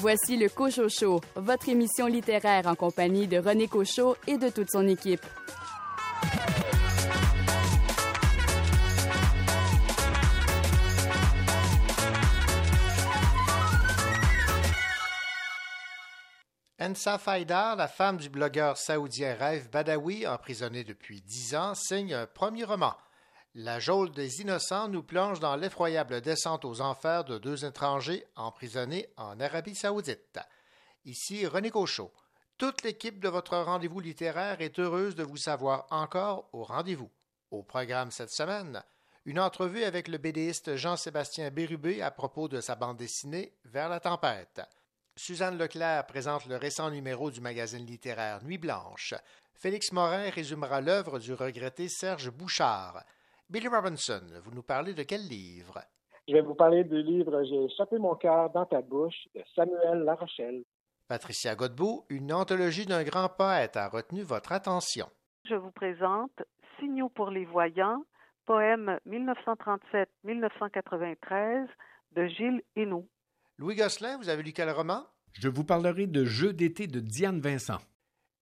Voici le Cocho Show, votre émission littéraire en compagnie de René Cochot et de toute son équipe. Ensa Faidar, la femme du blogueur saoudien Raif Badawi, emprisonné depuis dix ans, signe un premier roman. La geôle des innocents nous plonge dans l'effroyable descente aux enfers de deux étrangers emprisonnés en Arabie saoudite. Ici René Cochot. Toute l'équipe de votre rendez-vous littéraire est heureuse de vous savoir encore au rendez-vous. Au programme cette semaine, une entrevue avec le BDiste Jean-Sébastien Bérubé à propos de sa bande dessinée Vers la tempête. Suzanne Leclerc présente le récent numéro du magazine littéraire Nuit Blanche. Félix Morin résumera l'œuvre du regretté Serge Bouchard. Billy Robinson, vous nous parlez de quel livre? Je vais vous parler du livre J'ai échappé mon cœur dans ta bouche de Samuel Larochelle. Patricia Godbout, une anthologie d'un grand poète a retenu votre attention. Je vous présente Signaux pour les voyants, poème 1937-1993 de Gilles Hénaud. Louis Gosselin, vous avez lu quel roman? Je vous parlerai de Jeux d'été de Diane Vincent.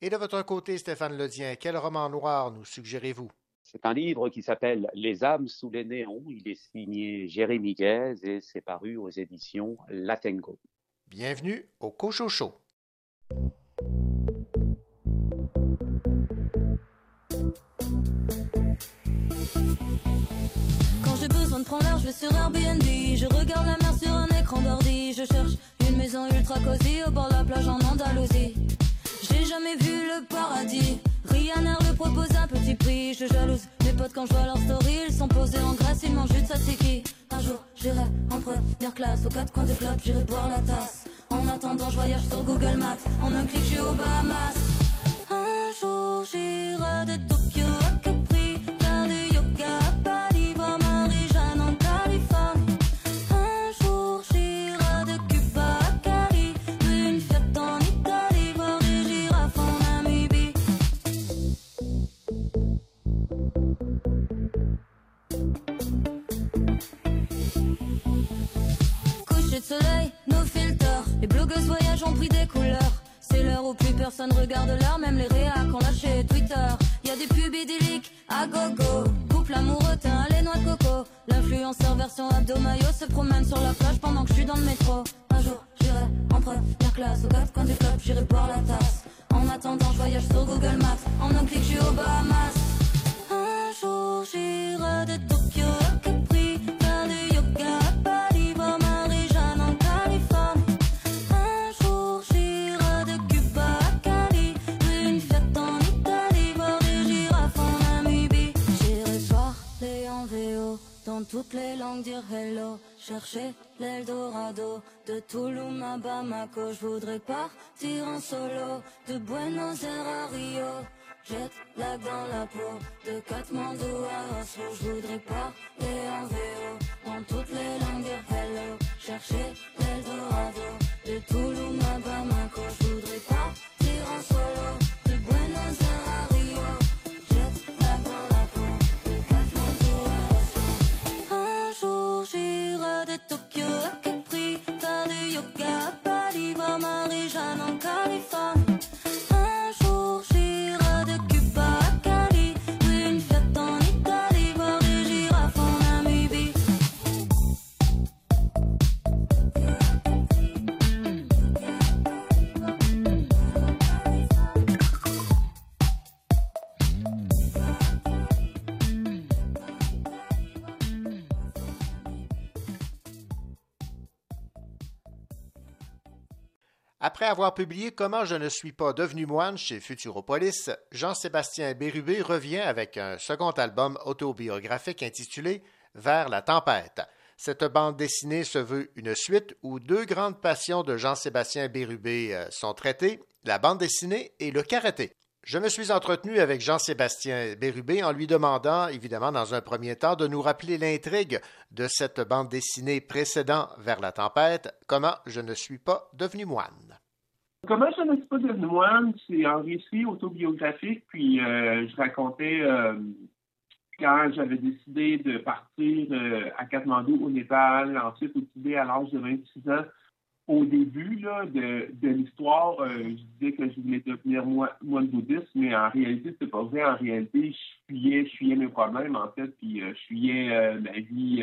Et de votre côté, Stéphane Ledien, quel roman noir nous suggérez-vous? C'est un livre qui s'appelle Les âmes sous les néons. Il est signé Jérémy Guez et c'est paru aux éditions Latengo. Bienvenue au Cochocho. Quand j'ai besoin de prendre l'air, je vais sur Airbnb. Je regarde la mer sur un écran d'ordi. Je cherche une maison ultra cosy au bord de la plage en Andalousie. J'ai jamais vu le paradis. Ryanair le propose un petit prix. Je jalouse mes potes quand je vois leur story. Ils sont posés en Grèce, ils mangent du tzatziki. Un jour, j'irai en première classe. Aux quatre coins du club, j'irai boire la tasse. En attendant, je voyage sur Google Maps. En un clic, je suis Bahamas. Un jour, j'irai de Tokyo C'est l'heure où plus personne regarde l'heure, même les réacs ont lâché Twitter. Y a des pubs idylliques à gogo. Couple amoureux, teint, les noix de coco. L'influenceur version abdomayo se promène sur la plage pendant que je suis dans le métro. Un jour, j'irai en première classe au quatre coins du club, j'irai boire la tasse. En attendant, je voyage sur Google Maps. En un clic, je suis aux Bahamas. Un jour, j'irai de Tokyo toutes les langues, dire hello. Chercher l'Eldorado. De Toulouse à Bamako. Je voudrais partir en solo. De Buenos Aires à Rio. Jette la dans la peau De Katmandou à Oslo Je voudrais parler en VO Dans toutes les langues dire hello Chercher l'Eldorado De Toulouse à Bamako Je voudrais partir en solo avoir publié Comment je ne suis pas devenu moine chez Futuropolis, Jean-Sébastien Bérubé revient avec un second album autobiographique intitulé Vers la tempête. Cette bande dessinée se veut une suite où deux grandes passions de Jean-Sébastien Bérubé euh, sont traitées, la bande dessinée et le karaté. Je me suis entretenu avec Jean-Sébastien Bérubé en lui demandant, évidemment, dans un premier temps, de nous rappeler l'intrigue de cette bande dessinée précédant Vers la tempête, Comment je ne suis pas devenu moine. Comment je ne suis pas devenu moine, c'est un récit autobiographique, puis euh, je racontais euh, quand j'avais décidé de partir euh, à Katmandou au Népal, ensuite au Tibet à l'âge de 26 ans, au début de, de l'histoire, je disais que je voulais devenir moine bouddhiste, mais en réalité, c'est pas vrai. En réalité, je fuyais, je fuyais mes problèmes, en fait, puis je fuyais ma vie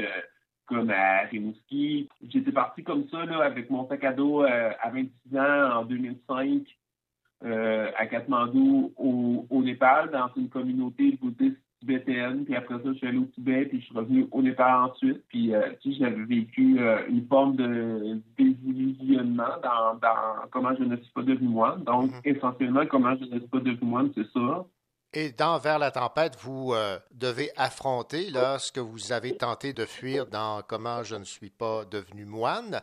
comme à Rimouski. J'étais parti comme ça, là, avec mon sac à dos à 26 ans en 2005 à Katmandou, au, au Népal, dans une communauté bouddhiste tibétaine, puis après ça, je suis allé au Tibet, puis je suis revenu au Népal ensuite, puis euh, tu sais, j'avais vécu euh, une forme de désillusionnement dans, dans comment je ne suis pas devenu moine. Donc, mhm. essentiellement, comment je ne suis pas devenu moine, c'est ça. Et dans Vers la tempête, vous euh, devez affronter là, ce que vous avez tenté de fuir dans Comment je ne suis pas devenu moine,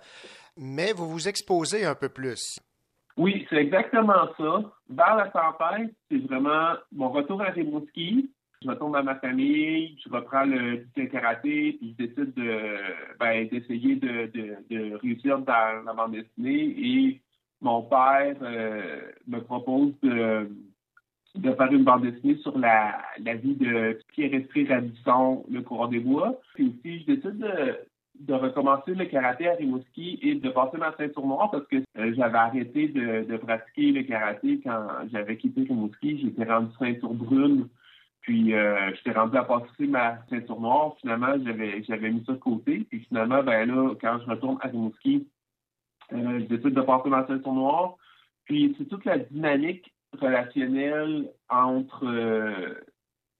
mais vous vous exposez un peu plus. Oui, c'est exactement ça. Vers la tempête, c'est vraiment mon retour à Rimouski, je retourne dans ma famille, je reprends le, karaté, puis je décide de ben, d'essayer de, de, de, réussir dans la bande dessinée. Et mon père euh, me propose de, de faire une bande dessinée sur la, la vie de Pierre-Esprit Radisson, le courant des bois. Puis aussi, je décide de, de recommencer le karaté à Rimouski et de passer ma ceinture noire parce que euh, j'avais arrêté de, de, pratiquer le karaté quand j'avais quitté Rimouski. J'étais rendu ceinture brune puis euh, j'étais rendu à passer ma ceinture noire. Finalement, j'avais j'avais mis ça de côté. Puis finalement, ben là, quand je retourne à Rimouski, euh, je décide de passer ma ceinture noire. Puis c'est toute la dynamique relationnelle entre euh,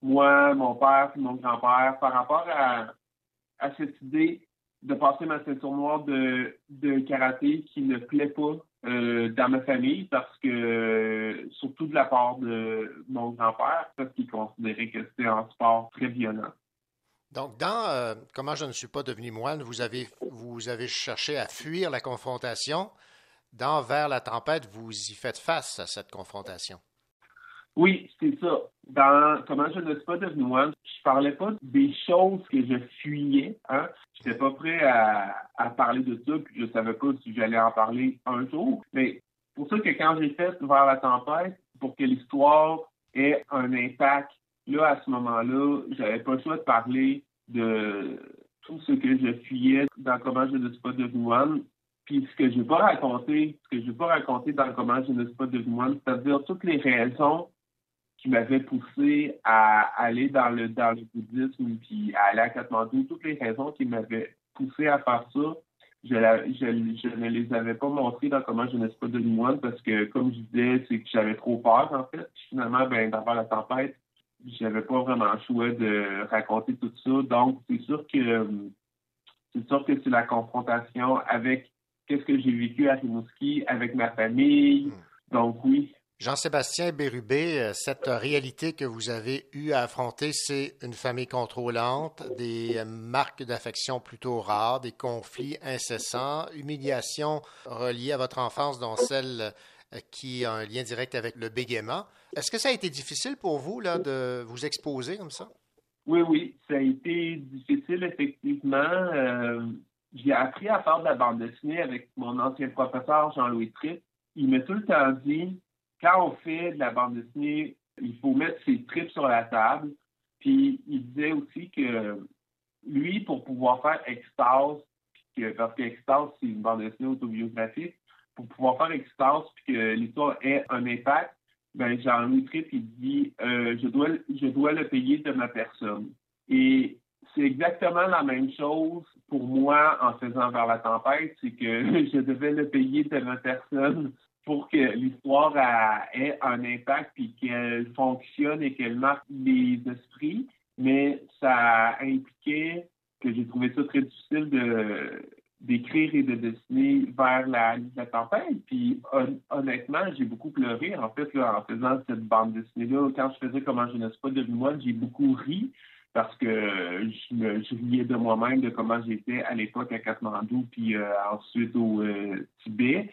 moi, mon père et mon grand-père par rapport à, à cette idée de passer ma ceinture noire de, de karaté qui ne plaît pas euh, dans ma famille parce que, surtout de la part de mon grand-père, parce qu'il considérait que c'était un sport très violent. Donc, dans euh, Comment je ne suis pas devenu moine, vous avez, vous avez cherché à fuir la confrontation. Dans Vers la tempête, vous y faites face à cette confrontation? Oui, c'est ça. Dans Comment je ne suis pas devenu moine, je parlais pas des choses que je fuyais. Hein. Je n'étais pas prêt à, parler de ça, puis je savais pas si j'allais en parler un jour. Mais pour ça que quand j'ai fait Vers la tempête, pour que l'histoire ait un impact, là, à ce moment-là, j'avais pas le choix de parler de tout ce que je fuyais dans Comment je ne suis pas devenu moine. Puis ce que je n'ai pas raconté, ce que je n'ai pas raconté dans Comment je ne suis pas devenu moine, c'est-à-dire toutes les raisons qui m'avait poussé à aller dans le dans le bouddhisme puis à aller à Kathmandu, toutes les raisons qui m'avaient poussé à faire ça, je, ne les avais pas montrées dans comment je ne suis pas de moine parce que, comme je disais, c'est que j'avais trop peur, en fait. finalement, ben, d'avoir la tempête, j'avais pas vraiment le choix de raconter tout ça. Donc, c'est sûr que c'est sûr que c'est la confrontation avec qu'est-ce que j'ai vécu à Rimouski, avec ma famille? Hmm. Donc, oui, Jean-Sébastien Bérubé, euh, cette réalité que vous avez eu à affronter, c'est une famille contrôlante, des euh, marques d'affection plutôt rares, des conflits incessants, humiliations reliées à votre enfance, dont celle euh, qui a un lien direct avec le bégaiement. Est-ce que ça a été difficile pour vous là, de vous exposer comme ça? Oui, oui, ça a été difficile, effectivement. J'ai appris à faire de la bande dessinée avec mon ancien professeur Jean-Louis Tripp. Il m'a tout le temps dit quand on fait de la bande dessinée, il faut mettre ses tripes sur la table. Puis il disait aussi que lui, pour pouvoir faire Extase, parce que Extase, c'est une bande dessinée autobiographique, pour pouvoir faire Extase puis que l'histoire ait un impact, ben Jean-Louis Tripp, il dit euh, je dois je dois le payer de ma personne. Et c'est exactement la même chose pour moi en faisant vers la tempête, c'est que je devais le payer de ma personne pour que l'histoire ait un impact puis qu'elle fonctionne et qu'elle marque les esprits, mais ça impliquait que j'ai trouvé ça très difficile de d'écrire et de dessiner vers la, tempête. Puis honnêtement, j'ai beaucoup pleuré en fait en faisant cette bande dessinée-là. Quand je faisais Comment je ne pas devenu moi, j'ai beaucoup ri parce que je, me, je riais de moi-même de comment j'étais à l'époque à Kathmandu puis euh, ensuite au euh, Tibet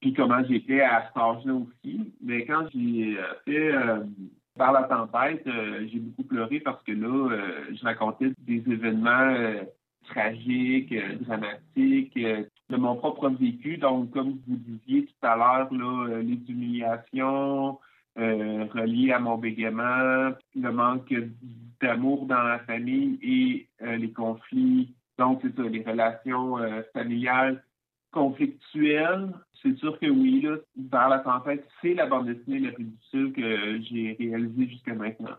puis comment j'étais à cet âge-là aussi. Mais quand j'ai euh, fait euh, par la tempête, j'ai beaucoup pleuré parce que là, je racontais des événements tragiques, dramatiques, de mon propre vécu. Donc, comme vous disiez tout à l'heure, là, les humiliations reliées à mon bégaiement, le manque d'amour dans la famille et les conflits. Donc, c'est ça, les relations familiales conflictuelle, c'est sûr que oui, là, vers la tempête, c'est la bande dessinée la plus difficile que j'ai réalisée jusqu'à maintenant.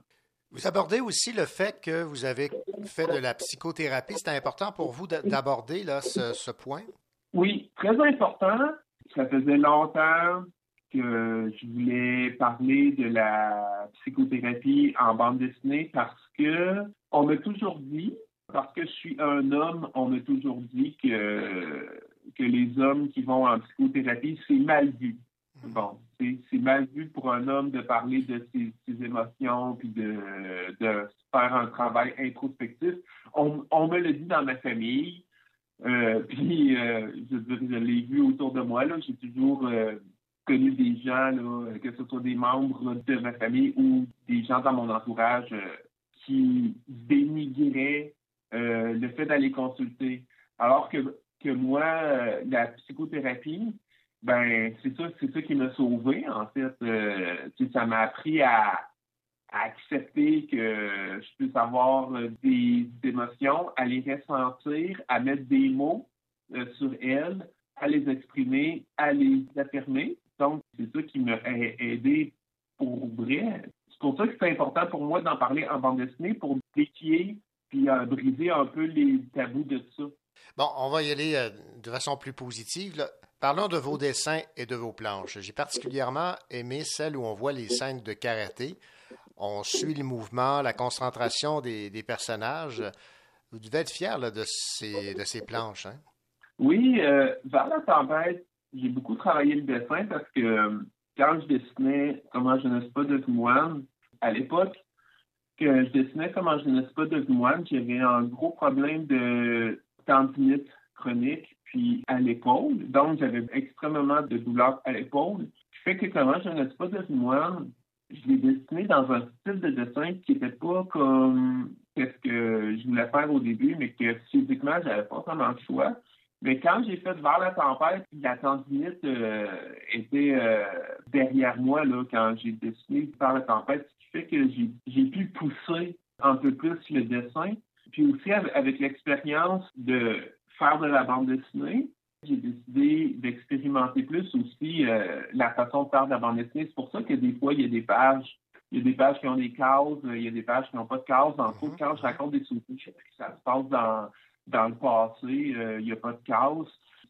Vous abordez aussi le fait que vous avez fait de la psychothérapie. C'est important pour vous d'aborder là, ce, ce point? Oui, très important. Ça faisait longtemps je voulais parler de la psychothérapie en bande dessinée parce que on m'a toujours dit, parce que je suis un homme, on m'a toujours dit que, que les hommes qui vont en psychothérapie, c'est mal vu. Bon, c'est mal vu pour un homme de parler de ses, émotions puis de, de faire un travail introspectif. On, on me le dit dans ma famille. Euh, puis, euh, je, je l'ai vu autour de moi. J'ai toujours euh, connu des gens, là, que ce soit des membres de ma famille ou des gens dans mon entourage qui dénigraient le fait d'aller consulter. Alors que, que moi, la psychothérapie, ben c'est ça, c'est ça qui m'a sauvé, en fait. ça m'a appris à, accepter que je puisse avoir des, émotions, à les ressentir, à mettre des mots sur elles, à les exprimer, à les affirmer. C'est ça qui m'a aidé pour vrai. C'est pour ça que c'est important pour moi d'en parler en bande dessinée pour déquier puis euh, briser un peu les tabous de ça. Bon, on va y aller euh, de façon plus positive. Parlons de vos dessins et de vos planches. J'ai particulièrement aimé celle où on voit les scènes de karaté. On suit le mouvement, la concentration des, personnages. Vous devez être fier de, ces, de ces planches. Hein? Oui, euh, vers la tempête, j'ai beaucoup travaillé le dessin parce que euh, quand je dessinais Comment je ne pas de moine, à l'époque que je dessinais Comment je ne pas de moine, j'avais un gros problème de tendinite chronique puis à l'épaule. Donc, j'avais extrêmement de douleur à l'épaule. Ce fait que Comment je ne pas de moine, je l'ai dessiné dans un style de dessin qui n'était pas comme ce que je voulais faire au début, mais que physiquement, j'avais pas vraiment le choix. Mais quand j'ai fait Vers la tempête, la tendinite euh, était euh, derrière moi là, quand j'ai dessiné Vers la tempête, ce qui fait que j'ai pu pousser un peu plus le dessin. Puis aussi avec, l'expérience de faire de la bande dessinée, j'ai décidé d'expérimenter plus aussi euh, la façon de faire de la bande dessinée. C'est pour ça que des fois, il y a des pages il y a des pages qui ont des cases, il y a des pages qui n'ont pas de cases. Dans le quand je raconte des souvenirs, ça se passe dans, dans le passé, euh, il n'y a pas de chaos.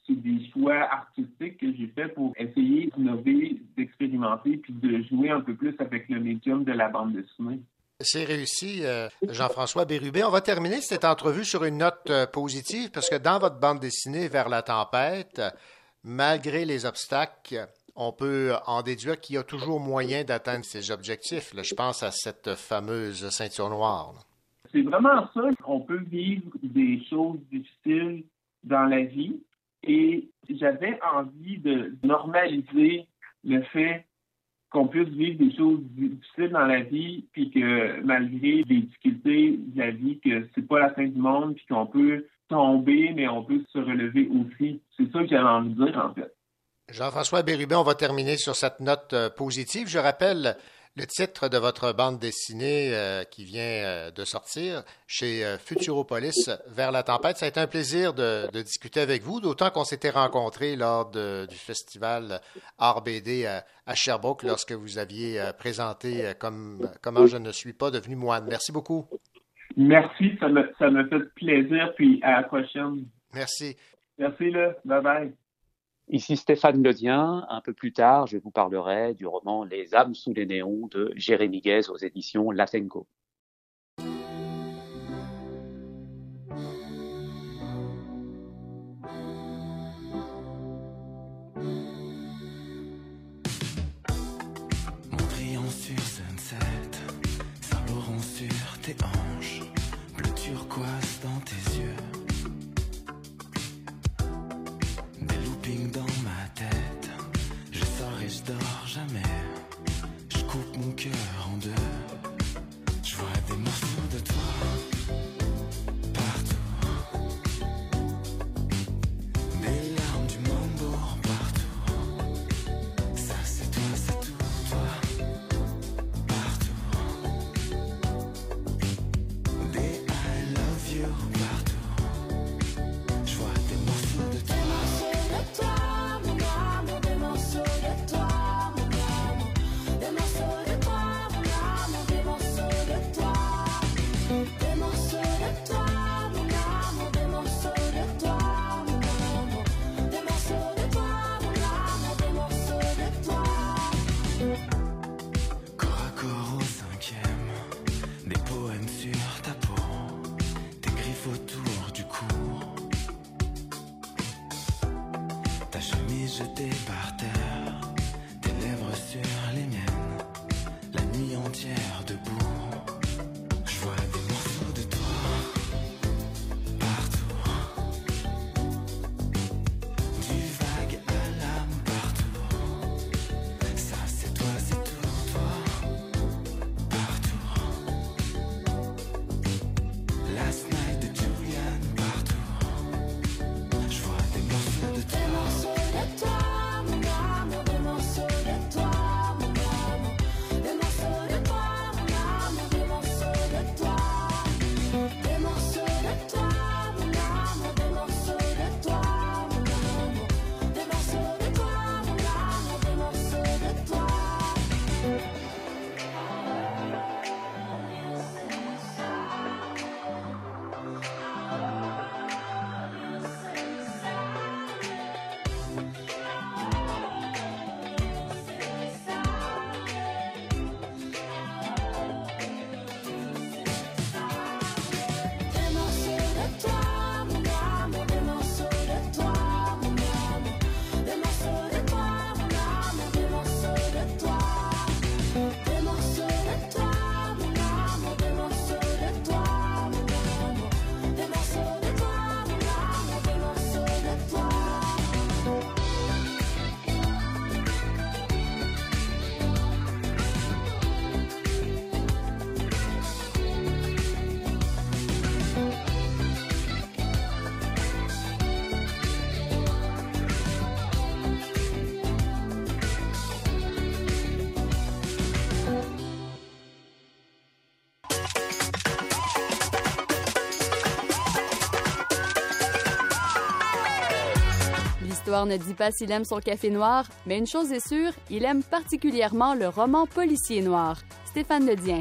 C'est des choix artistiques que j'ai fait pour essayer d'innover, d'expérimenter, puis de jouer un peu plus avec le médium de la bande dessinée. C'est réussi, euh, Jean-François Bérubé. On va terminer cette entrevue sur une note euh, positive parce que dans votre bande dessinée Vers la tempête, malgré les obstacles, on peut en déduire qu'il y a toujours moyen d'atteindre ses objectifs. je pense à cette fameuse ceinture noire c'est vraiment ça. On peut vivre des choses difficiles dans la vie et j'avais envie de normaliser le fait qu'on puisse vivre des choses difficiles dans la vie, puis que malgré les difficultés de la vie, que c'est pas la fin du monde, puis qu'on peut tomber, mais on peut se relever aussi. C'est ça que j'avais envie de dire, en fait. Jean-François Bérubin, on va terminer sur cette note euh, positive. Je rappelle le titre de votre bande dessinée euh, qui vient euh, de sortir chez euh, Futuropolis, Vers la tempête, ça a été un plaisir de, discuter avec vous, d'autant qu'on s'était rencontrés lors du festival RBD à, à, Sherbrooke lorsque vous aviez présenté comme, Comment je ne suis pas devenu moine. Merci beaucoup. Merci, ça me, ça me fait plaisir, puis à la prochaine. Merci. Merci, là. Bye bye. Ici Stéphane Ledien. Un peu plus tard, je vous parlerai du roman Les âmes sous les néons de Jérémy Guez aux éditions Latenco. Ne dit pas s'il aime son café noir, mais une chose est sûre, il aime particulièrement le roman policier noir. Stéphane Ledien.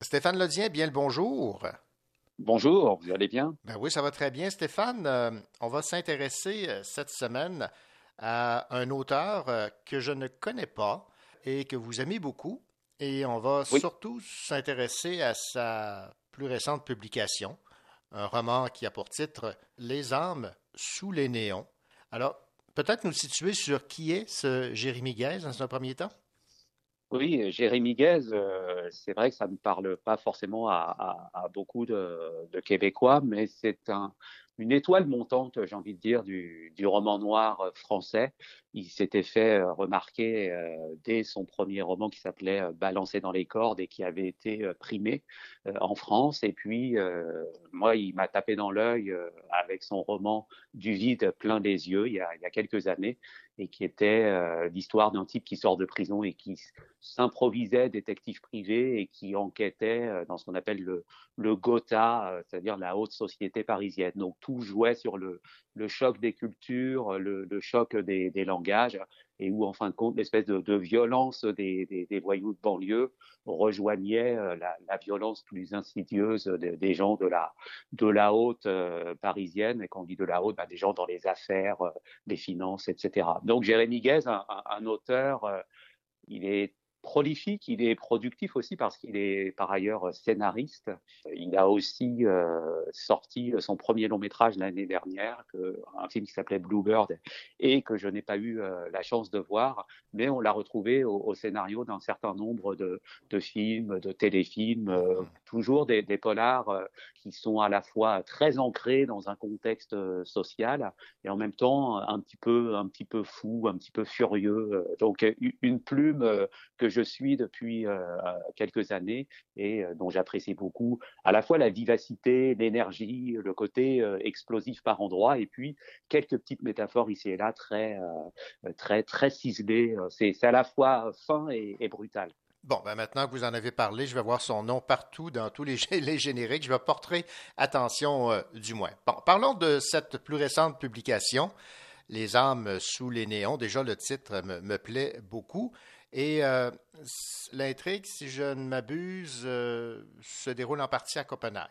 Stéphane Ledien, bien le bonjour. Bonjour, vous allez bien? Ben oui, ça va très bien, Stéphane. Euh, on va s'intéresser euh, cette semaine à un auteur euh, que je ne connais pas et que vous aimez beaucoup. Et on va surtout s'intéresser à sa plus récente publication, un roman qui a pour titre Les âmes sous les néons. Alors, peut-être nous situer sur qui est ce Jérémy Guez dans un premier temps? Oui, Jérémy Guez, euh, c'est vrai que ça ne parle pas forcément à, beaucoup de, Québécois, mais c'est un, une étoile montante, j'ai envie de dire, du, du roman noir français il s'était fait euh, remarquer euh, dès son premier roman qui s'appelait euh, Balancer dans les cordes et qui avait été primé en France. Et puis, moi, il m'a tapé dans l'œil avec son roman Du vide plein des yeux il y a, il y a quelques années et qui était l'histoire d'un type qui sort de prison et qui s'improvisait détective privé et qui enquêtait dans ce qu'on appelle le, le Gotha, c'est-à-dire la haute société parisienne. Donc tout jouait sur le, le choc des cultures, le, le choc des, des langues et où, en fin de compte, l'espèce de, violence des, voyous de banlieue rejoignait euh, la, violence plus insidieuse des, gens de la, haute euh, parisienne, et quand on dit de la haute, bah, des gens dans les affaires, euh, les finances, etc. Donc Jérémy Guez, un, un auteur, il est prolifique, il est productif aussi parce qu'il est par ailleurs scénariste. Il a aussi euh, sorti son premier long métrage l'année dernière, que, un film qui s'appelait Bluebird et que je n'ai pas eu euh, la chance de voir, mais on l'a retrouvé au, scénario d'un certain nombre de, de, films, de téléfilms, euh, toujours des, des polars qui sont à la fois très ancrés dans un contexte social et en même temps un petit peu, un petit peu fou, un petit peu furieux. Donc une plume que je suis depuis euh, euh, quelques années et euh, dont j'apprécie beaucoup à la fois la vivacité, l'énergie, le côté explosif par endroits et puis quelques petites métaphores ici et là très, très, très ciselées. C'est à la fois fin et, brutal. Bon, ben maintenant que vous en avez parlé, je vais voir son nom partout dans tous les, génériques. Je vais porter attention du moins. Bon, parlons de cette plus récente publication, Les âmes sous les néons. Déjà, le titre me plaît beaucoup. Et euh, l'intrigue, si je ne m'abuse, euh, se déroule en partie à Copenhague.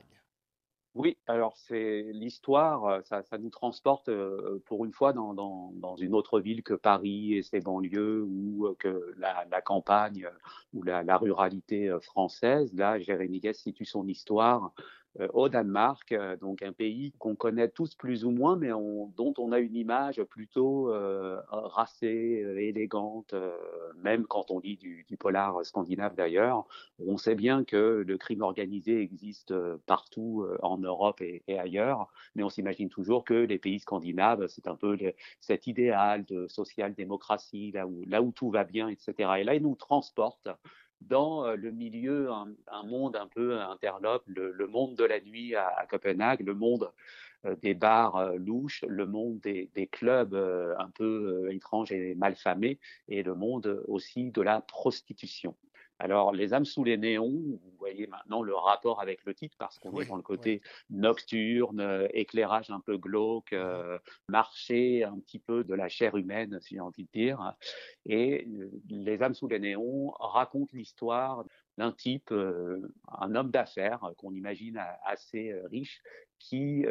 Oui, alors c'est l'histoire, euh, ça, nous transporte pour une fois dans, une autre ville que Paris et ses banlieues ou que la, campagne ou la, la, ruralité française. Là, Jérémy Guest situe son histoire au Danemark, euh, donc un pays qu'on connaît tous plus ou moins, mais dont on a une image plutôt euh, racée, élégante, même quand on lit du, polar scandinave d'ailleurs. On sait bien que le crime organisé existe partout en Europe et, ailleurs, mais on s'imagine toujours que les pays scandinaves, c'est un peu cet idéal de social-démocratie, là où, là où tout va bien, etc. Et là, ils nous transportent dans euh, le milieu, un, monde un peu interlope, le, monde de la nuit à, Copenhague, le monde euh, des bars euh, louches, le monde des, des clubs un peu étranges et malfamés, et le monde aussi de la prostitution. Alors, Les âmes sous les néons, voyez maintenant le rapport avec le titre parce qu'on est dans le côté nocturne, euh, éclairage un peu glauque, euh, marché un petit peu de la chair humaine, si j'ai envie de dire. Et euh, Les âmes sous les néons racontent l'histoire d'un type, un homme d'affaires qu'on imagine assez riche, qui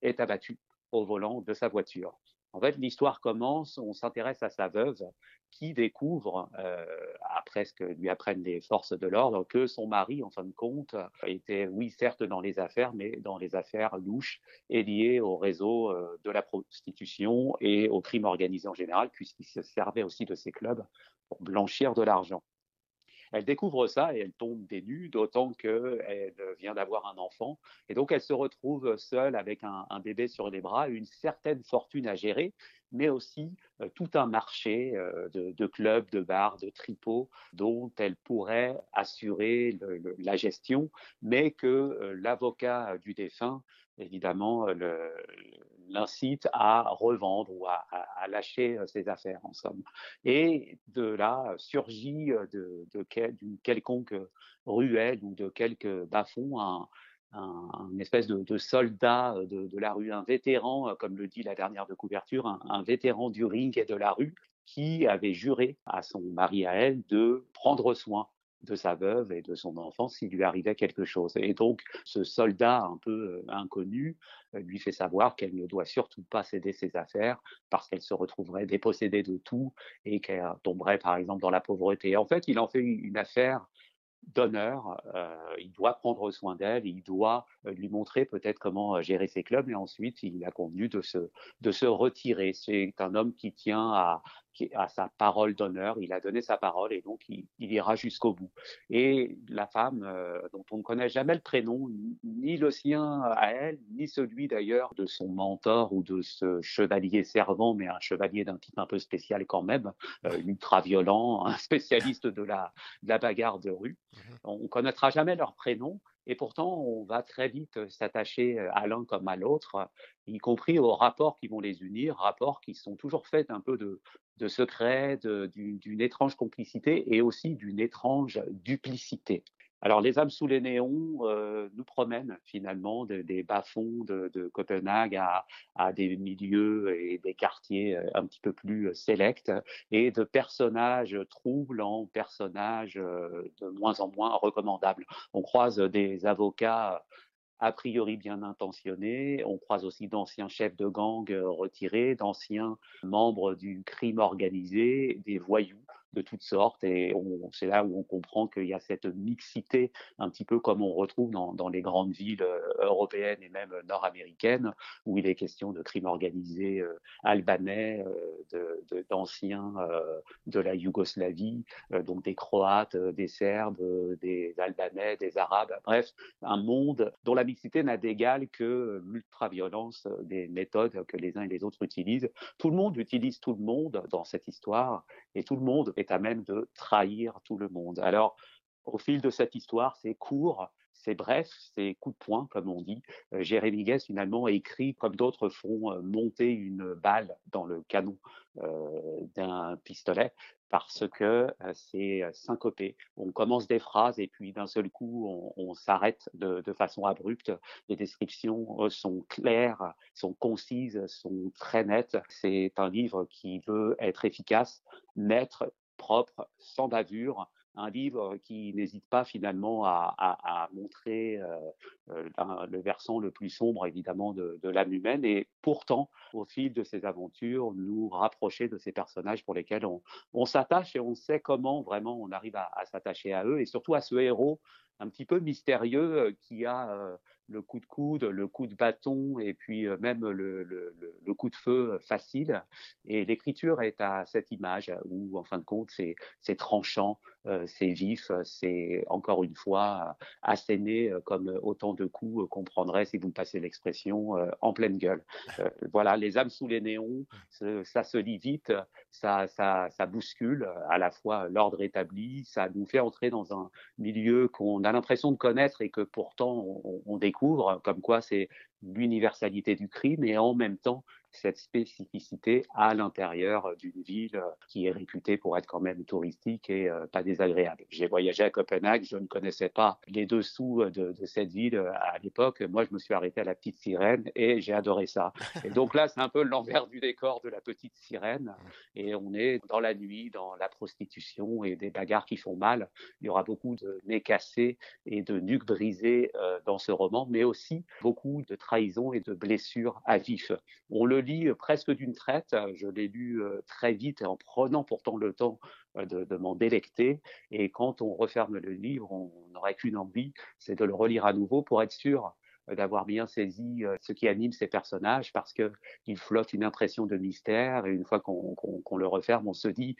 est abattu au volant de sa voiture. En fait, l'histoire commence, on s'intéresse à sa veuve qui découvre, euh, après ce que lui apprennent les forces de l'ordre, que son mari, en fin de compte, était, oui, certes dans les affaires, mais dans les affaires louches et liées au réseau euh, de la prostitution et au crime organisé en général, puisqu'il se servait aussi de ces clubs pour blanchir de l'argent. Elle découvre ça et elle tombe des nues, d'autant qu'elle vient d'avoir un enfant. Et donc, elle se retrouve seule avec un, bébé sur les bras, une certaine fortune à gérer, mais aussi tout un marché de, clubs, de bars, de tripots dont elle pourrait assurer la gestion, mais que l'avocat du défunt, évidemment, l'incite à revendre ou à, lâcher ses affaires, en somme. Et de là surgit d'une quelconque ruelle ou de quelques bas-fonds un, un, espèce de, soldat euh, de, la rue, un vétéran, euh, comme le dit la dernière de couverture, un, vétéran du ring et de la rue, qui avait juré à son mari à elle de prendre soin de sa veuve et de son enfant s'il lui arrivait quelque chose. Et donc, ce soldat un peu euh, inconnu lui fait savoir qu'elle ne doit surtout pas céder ses affaires parce qu'elle se retrouverait dépossédée de tout et qu'elle tomberait, par exemple, dans la pauvreté. En fait, il en fait une affaire d'honneur, euh, il doit prendre soin d'elle, il doit euh, lui montrer peut-être comment euh, gérer ses clubs, et ensuite il a convenu de se, de se retirer. C'est un homme qui tient à, à sa parole d'honneur, il a donné sa parole et donc il, ira jusqu'au bout. Et la femme, euh, dont on ne connaît jamais le prénom, ni le sien à elle, ni celui d'ailleurs de son mentor ou de ce chevalier servant, mais un chevalier d'un type un peu spécial quand même, euh, ultra violent, un spécialiste de la, de la bagarre de rue. Mmh on ne connaîtra jamais leur prénom, et pourtant, on va très vite s'attacher à l'un comme à l'autre, y compris aux rapports qui vont les unir, rapports qui sont toujours faits un peu de, de secret, d'une étrange complicité et aussi d'une étrange duplicité. Alors, les âmes sous les néons euh, nous promènent finalement des bas-fonds de, Copenhague à, des milieux et des quartiers euh, un petit peu plus euh, sélects et de personnages troublants, personnages de moins en moins recommandables. On croise des avocats a priori bien intentionnés. On croise aussi d'anciens chefs de gang retirés, d'anciens membres du crime organisé, des voyous de toutes sortes. Et c'est là où on comprend qu'il y a cette mixité, un petit peu comme on retrouve dans, les grandes villes euh, européennes et même nord-américaines, où il est question de crimes organisés euh, albanais, euh, d'anciens de, de, la Yougoslavie, donc des Croates, des Serbes, des Albanais, des Arabes. Bref, un monde dont la mixité n'a d'égal que l'ultra-violence des méthodes que les uns et les autres utilisent. Tout le monde utilise tout le monde dans cette histoire et tout le monde est à même de trahir tout le monde. Alors, au fil de cette histoire, c'est court, c'est bref, c'est coup de poing, comme on dit. Euh, Jérémy Guest, finalement, écrit, comme d'autres font, euh, monter une balle dans le canon euh, d'un pistolet parce que c'est syncopé. On commence des phrases et puis d'un seul coup, on, s'arrête de, de, façon abrupte. Les descriptions sont claires, sont concises, sont très nettes. C'est un livre qui veut être efficace, maître, propre, sans bavure, un livre qui n'hésite pas finalement à, montrer euh, euh, le versant le plus sombre évidemment de, l'âme humaine. Et pourtant au fil de ces aventures nous rapprocher de ces personnages pour lesquels on, s'attache et on sait comment vraiment on arrive à, à s'attacher à eux et surtout à ce héros un petit peu mystérieux euh, qui a le coup de coude, le coup de bâton et puis euh, même le, coup de feu facile. Et l'écriture est à cette image où, en fin de compte, c'est tranchant, euh, c'est vif, c'est encore une fois asséné euh, comme autant de coups qu'on prendrait, si vous me passez l'expression, en pleine gueule. voilà, les âmes sous les néons, ça se lit vite, ça bouscule à la fois l'ordre établi, ça nous fait entrer dans un milieu qu'on a l'impression de connaître et que pourtant on, on découvre comme quoi c'est l'universalité du crime et en même temps cette spécificité à l'intérieur d'une ville qui est réputée pour être quand même touristique et euh, pas désagréable. J'ai voyagé à Copenhague, je ne connaissais pas les dessous de, de cette ville euh, à l'époque. Moi, je me suis arrêté à la petite sirène et j'ai adoré ça. Et donc là, c'est un peu l'envers du décor de la petite sirène et on est dans la nuit, dans la prostitution et des bagarres qui font mal. Il y aura beaucoup de nez cassés et de nuques brisées euh, dans ce roman, mais aussi beaucoup de trahison et de blessures à vif. On le lis euh, presque d'une traite. Je l'ai lu euh, très vite en prenant pourtant le temps euh, de, m'en délecter. Et quand on referme le livre, on n'aurait qu'une envie, c'est de le relire à nouveau pour être sûr d'avoir bien saisi ce qui anime ces personnages parce qu'il flotte une impression de mystère et une fois qu'on le referme, on se dit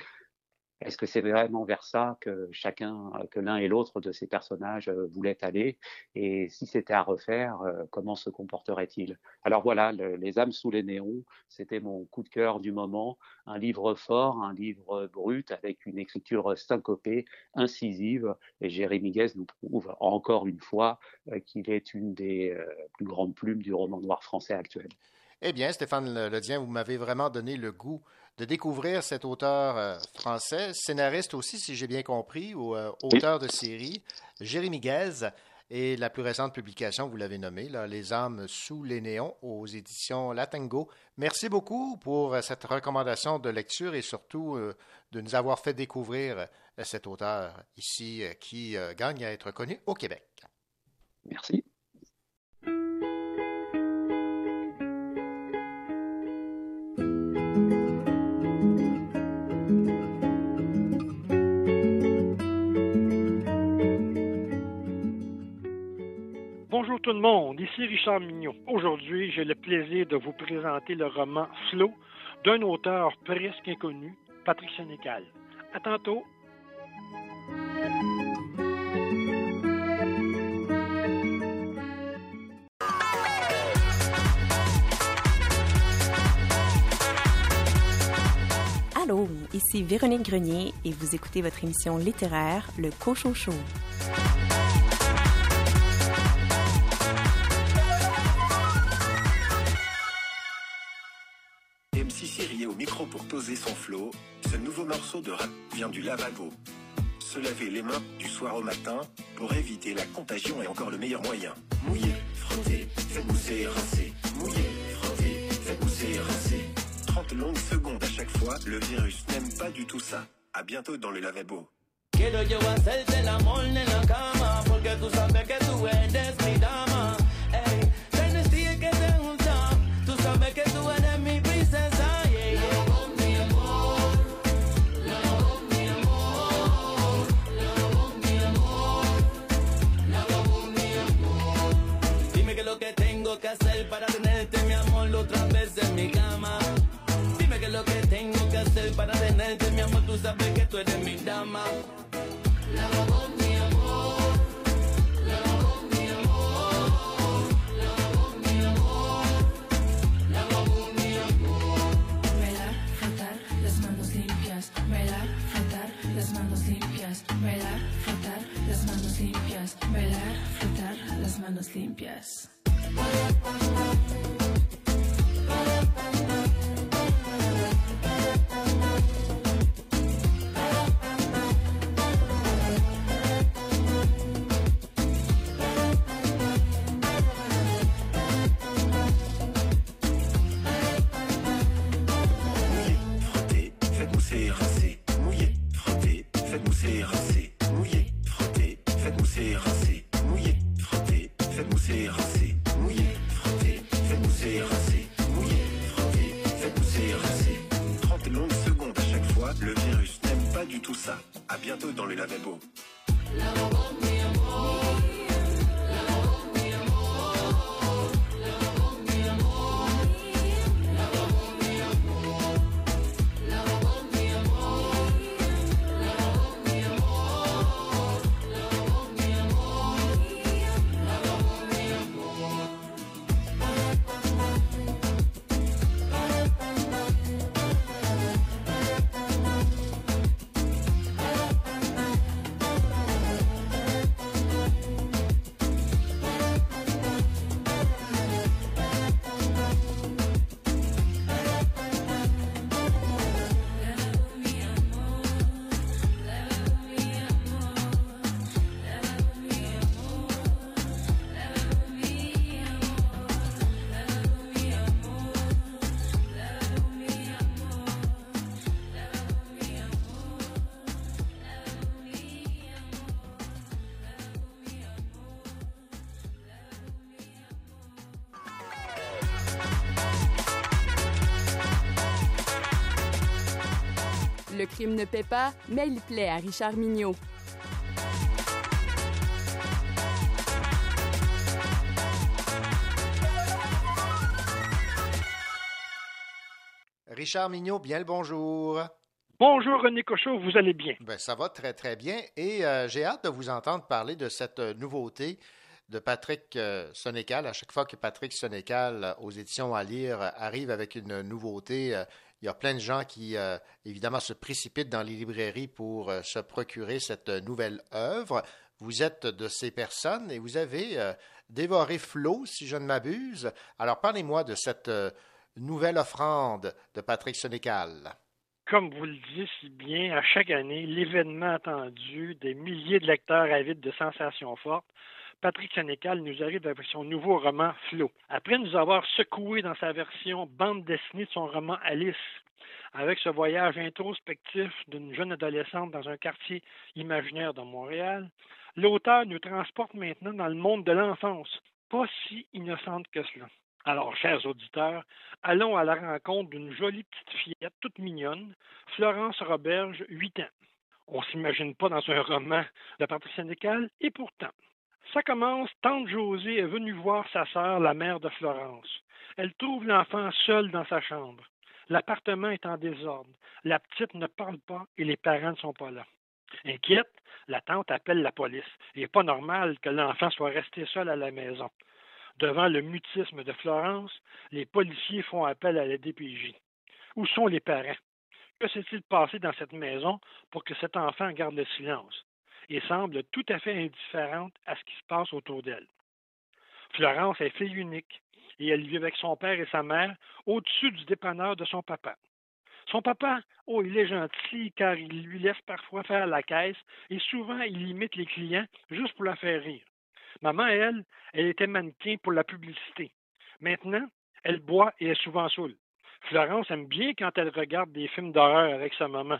est-ce que c'est vraiment vers ça que chacun, que l'un et l'autre de ces personnages euh, voulaient aller? Et si c'était à refaire, euh, comment se comporterait-il? Alors voilà, Les âmes sous les néons, c'était mon coup de cœur du moment. Un livre fort, un livre brut avec une écriture syncopée, incisive. Et Jérémy Guez nous prouve encore une fois euh, qu'il est une des plus grandes plumes du roman noir français actuel. Eh bien, Stéphane Ledien, vous m'avez vraiment donné le goût de découvrir cet auteur euh, français, scénariste aussi, si j'ai bien compris, ou euh, auteur de série, Jérémy Guez. Et la plus récente publication, vous l'avez nommée, là, Les âmes sous les néons aux éditions Latingo. Merci beaucoup pour euh, cette recommandation de lecture et surtout de nous avoir fait découvrir cet auteur ici qui gagne à être connu au Québec. Merci. Tout le monde, ici Richard Mignot. Aujourd'hui, j'ai le plaisir de vous présenter le roman Flow d'un auteur presque inconnu, Patrick Sénécal. À tantôt. Allô, ici Véronique Grenier et vous écoutez votre émission littéraire, Le Cochon Pour poser son flot, ce nouveau morceau de rap vient du lavabo. Se laver les mains du soir au matin pour éviter la contagion est encore le meilleur moyen. Mouiller, frotter, fait mousser, rincer. Mouiller, frotter, fait mousser, rincer. 30 longues secondes à chaque fois, le virus n'aime pas du tout ça. À bientôt dans le lavabo. Tú sabes que tú eres mi dama. La voz, mi amor. La voz, mi amor. La voz, mi amor. La voz, mi amor. Bailar, frotar, las manos limpias. Bailar, frotar, las manos limpias. Bailar, frotar, las manos limpias. Bailar, frotar, las manos limpias. Le crime ne paie pas, mais il plaît à Richard Mignot. Richard Mignot, bien le bonjour. Bonjour René Cochot, vous allez bien? Ben, ça va très très bien et euh, j'ai hâte de vous entendre parler de cette euh, nouveauté de Patrick euh, Sénécal. À chaque fois que Patrick Sénécal euh, aux éditions à lire arrive avec une nouveauté, euh, il y a plein de gens qui euh, évidemment se précipitent dans les librairies pour euh, se procurer cette nouvelle œuvre. Vous êtes de ces personnes et vous avez euh, dévoré Flo, si je ne m'abuse. Alors parlez-moi de cette euh, nouvelle offrande de Patrick Sénécal. Comme vous le dites si bien, à chaque année, l'événement attendu des milliers de lecteurs avides de sensations fortes, Patrick Sénécal nous arrive avec son nouveau roman Flo. Après nous avoir secoué dans sa version bande dessinée de son roman Alice, avec ce voyage introspectif d'une jeune adolescente dans un quartier imaginaire de Montréal, l'auteur nous transporte maintenant dans le monde de l'enfance, pas si innocente que cela. Alors, chers auditeurs, allons à la rencontre d'une jolie petite fillette toute mignonne, Florence Roberge, 8 ans. On s'imagine pas dans un roman de Patrick Sénécal, et pourtant. Ça commence, tante Josée est venue voir sa sœur, la mère de Florence. Elle trouve l'enfant seul dans sa chambre. L'appartement est en désordre. La petite ne parle pas et les parents ne sont pas là. Inquiète, la tante appelle la police. Il n'est pas normal que l'enfant soit resté seul à la maison. Devant le mutisme de Florence, les policiers font appel à la DPJ. Où sont les parents? Que s'est-il passé dans cette maison pour que cet enfant garde le silence? Et semble tout à fait indifférente à ce qui se passe autour d'elle? Florence est fille unique et elle vit avec son père et sa mère au-dessus du dépanneur de son papa. Son papa, oh, il est gentil car il lui laisse parfois faire la caisse et souvent il imite les clients juste pour la faire rire. Maman, elle, elle était mannequin pour la publicité. Maintenant, elle boit et est souvent saoule. Florence aime bien quand elle regarde des films d'horreur avec sa maman.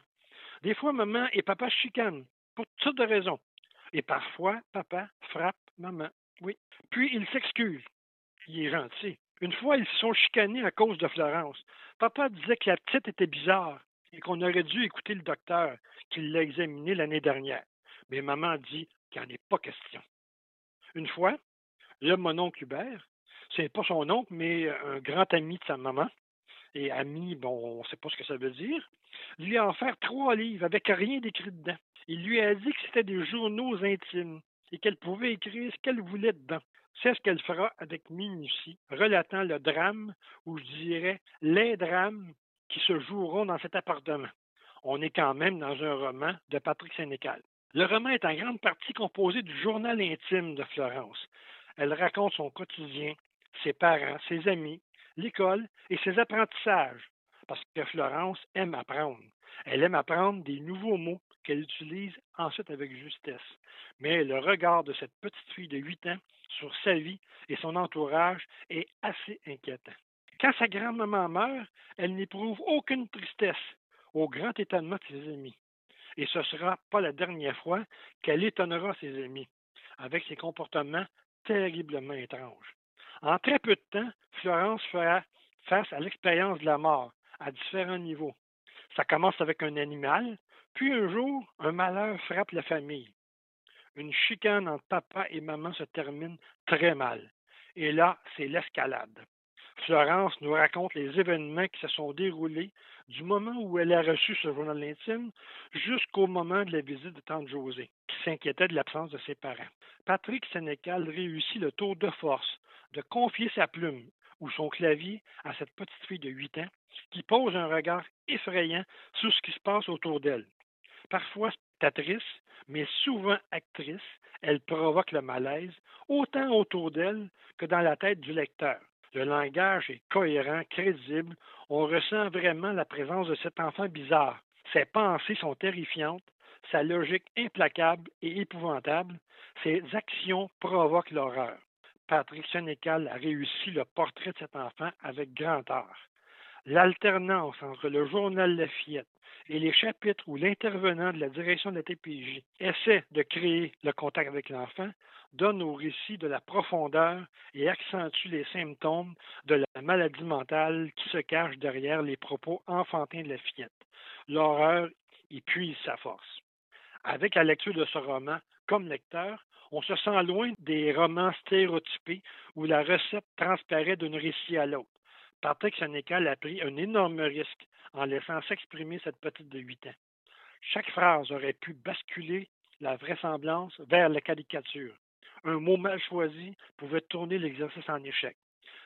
Des fois, maman et papa chicanent, pour toutes sortes de raisons. Et parfois, papa frappe maman. Oui. Puis il s'excuse. Il est gentil. Une fois, ils se sont chicanés à cause de Florence. Papa disait que la petite était bizarre et qu'on aurait dû écouter le docteur qui l'a examinée l'année dernière. Mais maman dit qu'il n'y en est pas question. Une fois, là, mon oncle Hubert, c'est pas son oncle, mais un grand ami de sa maman, et ami, bon, on ne sait pas ce que ça veut dire, lui a offert trois livres avec rien d'écrit dedans. Il lui a dit que c'était des journaux intimes et qu'elle pouvait écrire ce qu'elle voulait dedans. C'est ce qu'elle fera avec minutie, relatant le drame, ou je dirais les drames qui se joueront dans cet appartement. On est quand même dans un roman de Patrick Sénécal. Le roman est en grande partie composé du journal intime de Florence. Elle raconte son quotidien, ses parents, ses amis, l'école et ses apprentissages, parce que Florence aime apprendre. Elle aime apprendre des nouveaux mots qu'elle utilise ensuite avec justesse. Mais le regard de cette petite fille de 8 ans sur sa vie et son entourage est assez inquiétant. Quand sa grand-maman meurt, elle n'éprouve aucune tristesse, au grand étonnement de ses amis. Et ce ne sera pas la dernière fois qu'elle étonnera ses amis avec ses comportements terriblement étranges. En très peu de temps, Florence fera face à l'expérience de la mort à différents niveaux. Ça commence avec un animal, puis un jour, un malheur frappe la famille. Une chicane entre papa et maman se termine très mal. Et là, c'est l'escalade. Florence nous raconte les événements qui se sont déroulés du moment où elle a reçu ce journal intime jusqu'au moment de la visite de tante Josée, qui s'inquiétait de l'absence de ses parents. Patrick Sénécal réussit le tour de force de confier sa plume ou son clavier à cette petite fille de 8 ans qui pose un regard effrayant sur ce qui se passe autour d'elle. Parfois spectatrice, mais souvent actrice, elle provoque le malaise autant autour d'elle que dans la tête du lecteur. Le langage est cohérent, crédible. On ressent vraiment la présence de cet enfant bizarre. Ses pensées sont terrifiantes, sa logique implacable et épouvantable. Ses actions provoquent l'horreur. Patrick Sénécal a réussi le portrait de cet enfant avec grand art. L'alternance entre le journal La Fillette et les chapitres où l'intervenant de la direction de la TPJ essaie de créer le contact avec l'enfant donne au récit de la profondeur et accentue les symptômes de la maladie mentale qui se cache derrière les propos enfantins de la. L'horreur épuise sa force. Avec la lecture de ce roman, comme lecteur, on se sent loin des romans stéréotypés où la recette transparaît d'un récit à l'autre. Patrick Sénécal a pris un énorme risque en laissant s'exprimer cette petite de 8 ans. Chaque phrase aurait pu basculer la vraisemblance vers la caricature. Un mot mal choisi pouvait tourner l'exercice en échec.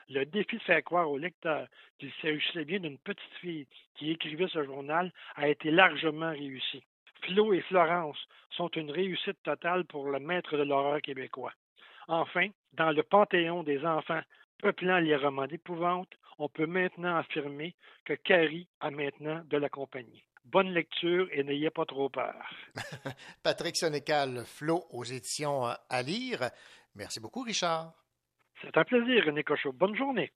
Le défi de faire croire au lecteur qu'il s'agissait bien d'une petite fille qui écrivait ce journal a été largement réussi. Flo et Florence sont une réussite totale pour le maître de l'horreur québécois. Enfin, dans le panthéon des enfants peuplant les romans d'épouvante, on peut maintenant affirmer que Carrie a maintenant de la compagnie. Bonne lecture et n'ayez pas trop peur. Patrick Sénécal, Flo aux éditions à lire. Merci beaucoup, Richard. C'est un plaisir, René Cochot. Bonne journée.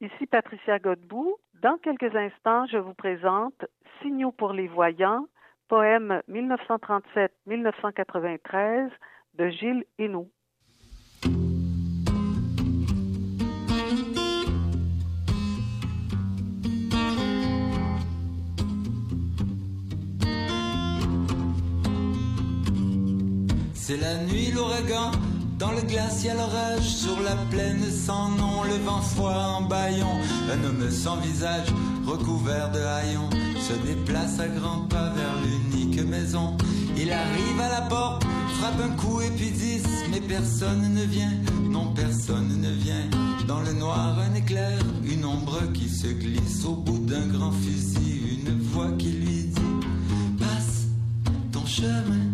Ici Patricia Godbout. Dans quelques instants, je vous présente Signaux pour les voyants, poème 1937-1993 de Gilles Hénaud. C'est la nuit, l'ouragan, dans le glacial orage, sur la plaine sans nom, le vent froid en baillon. Un homme sans visage, recouvert de haillons, se déplace à grands pas vers l'unique maison. Il arrive à la porte, frappe un coup et puis dix, mais personne ne vient, non personne ne vient. Dans le noir, un éclair, une ombre qui se glisse au bout d'un grand fusil, une voix qui lui dit Passe ton chemin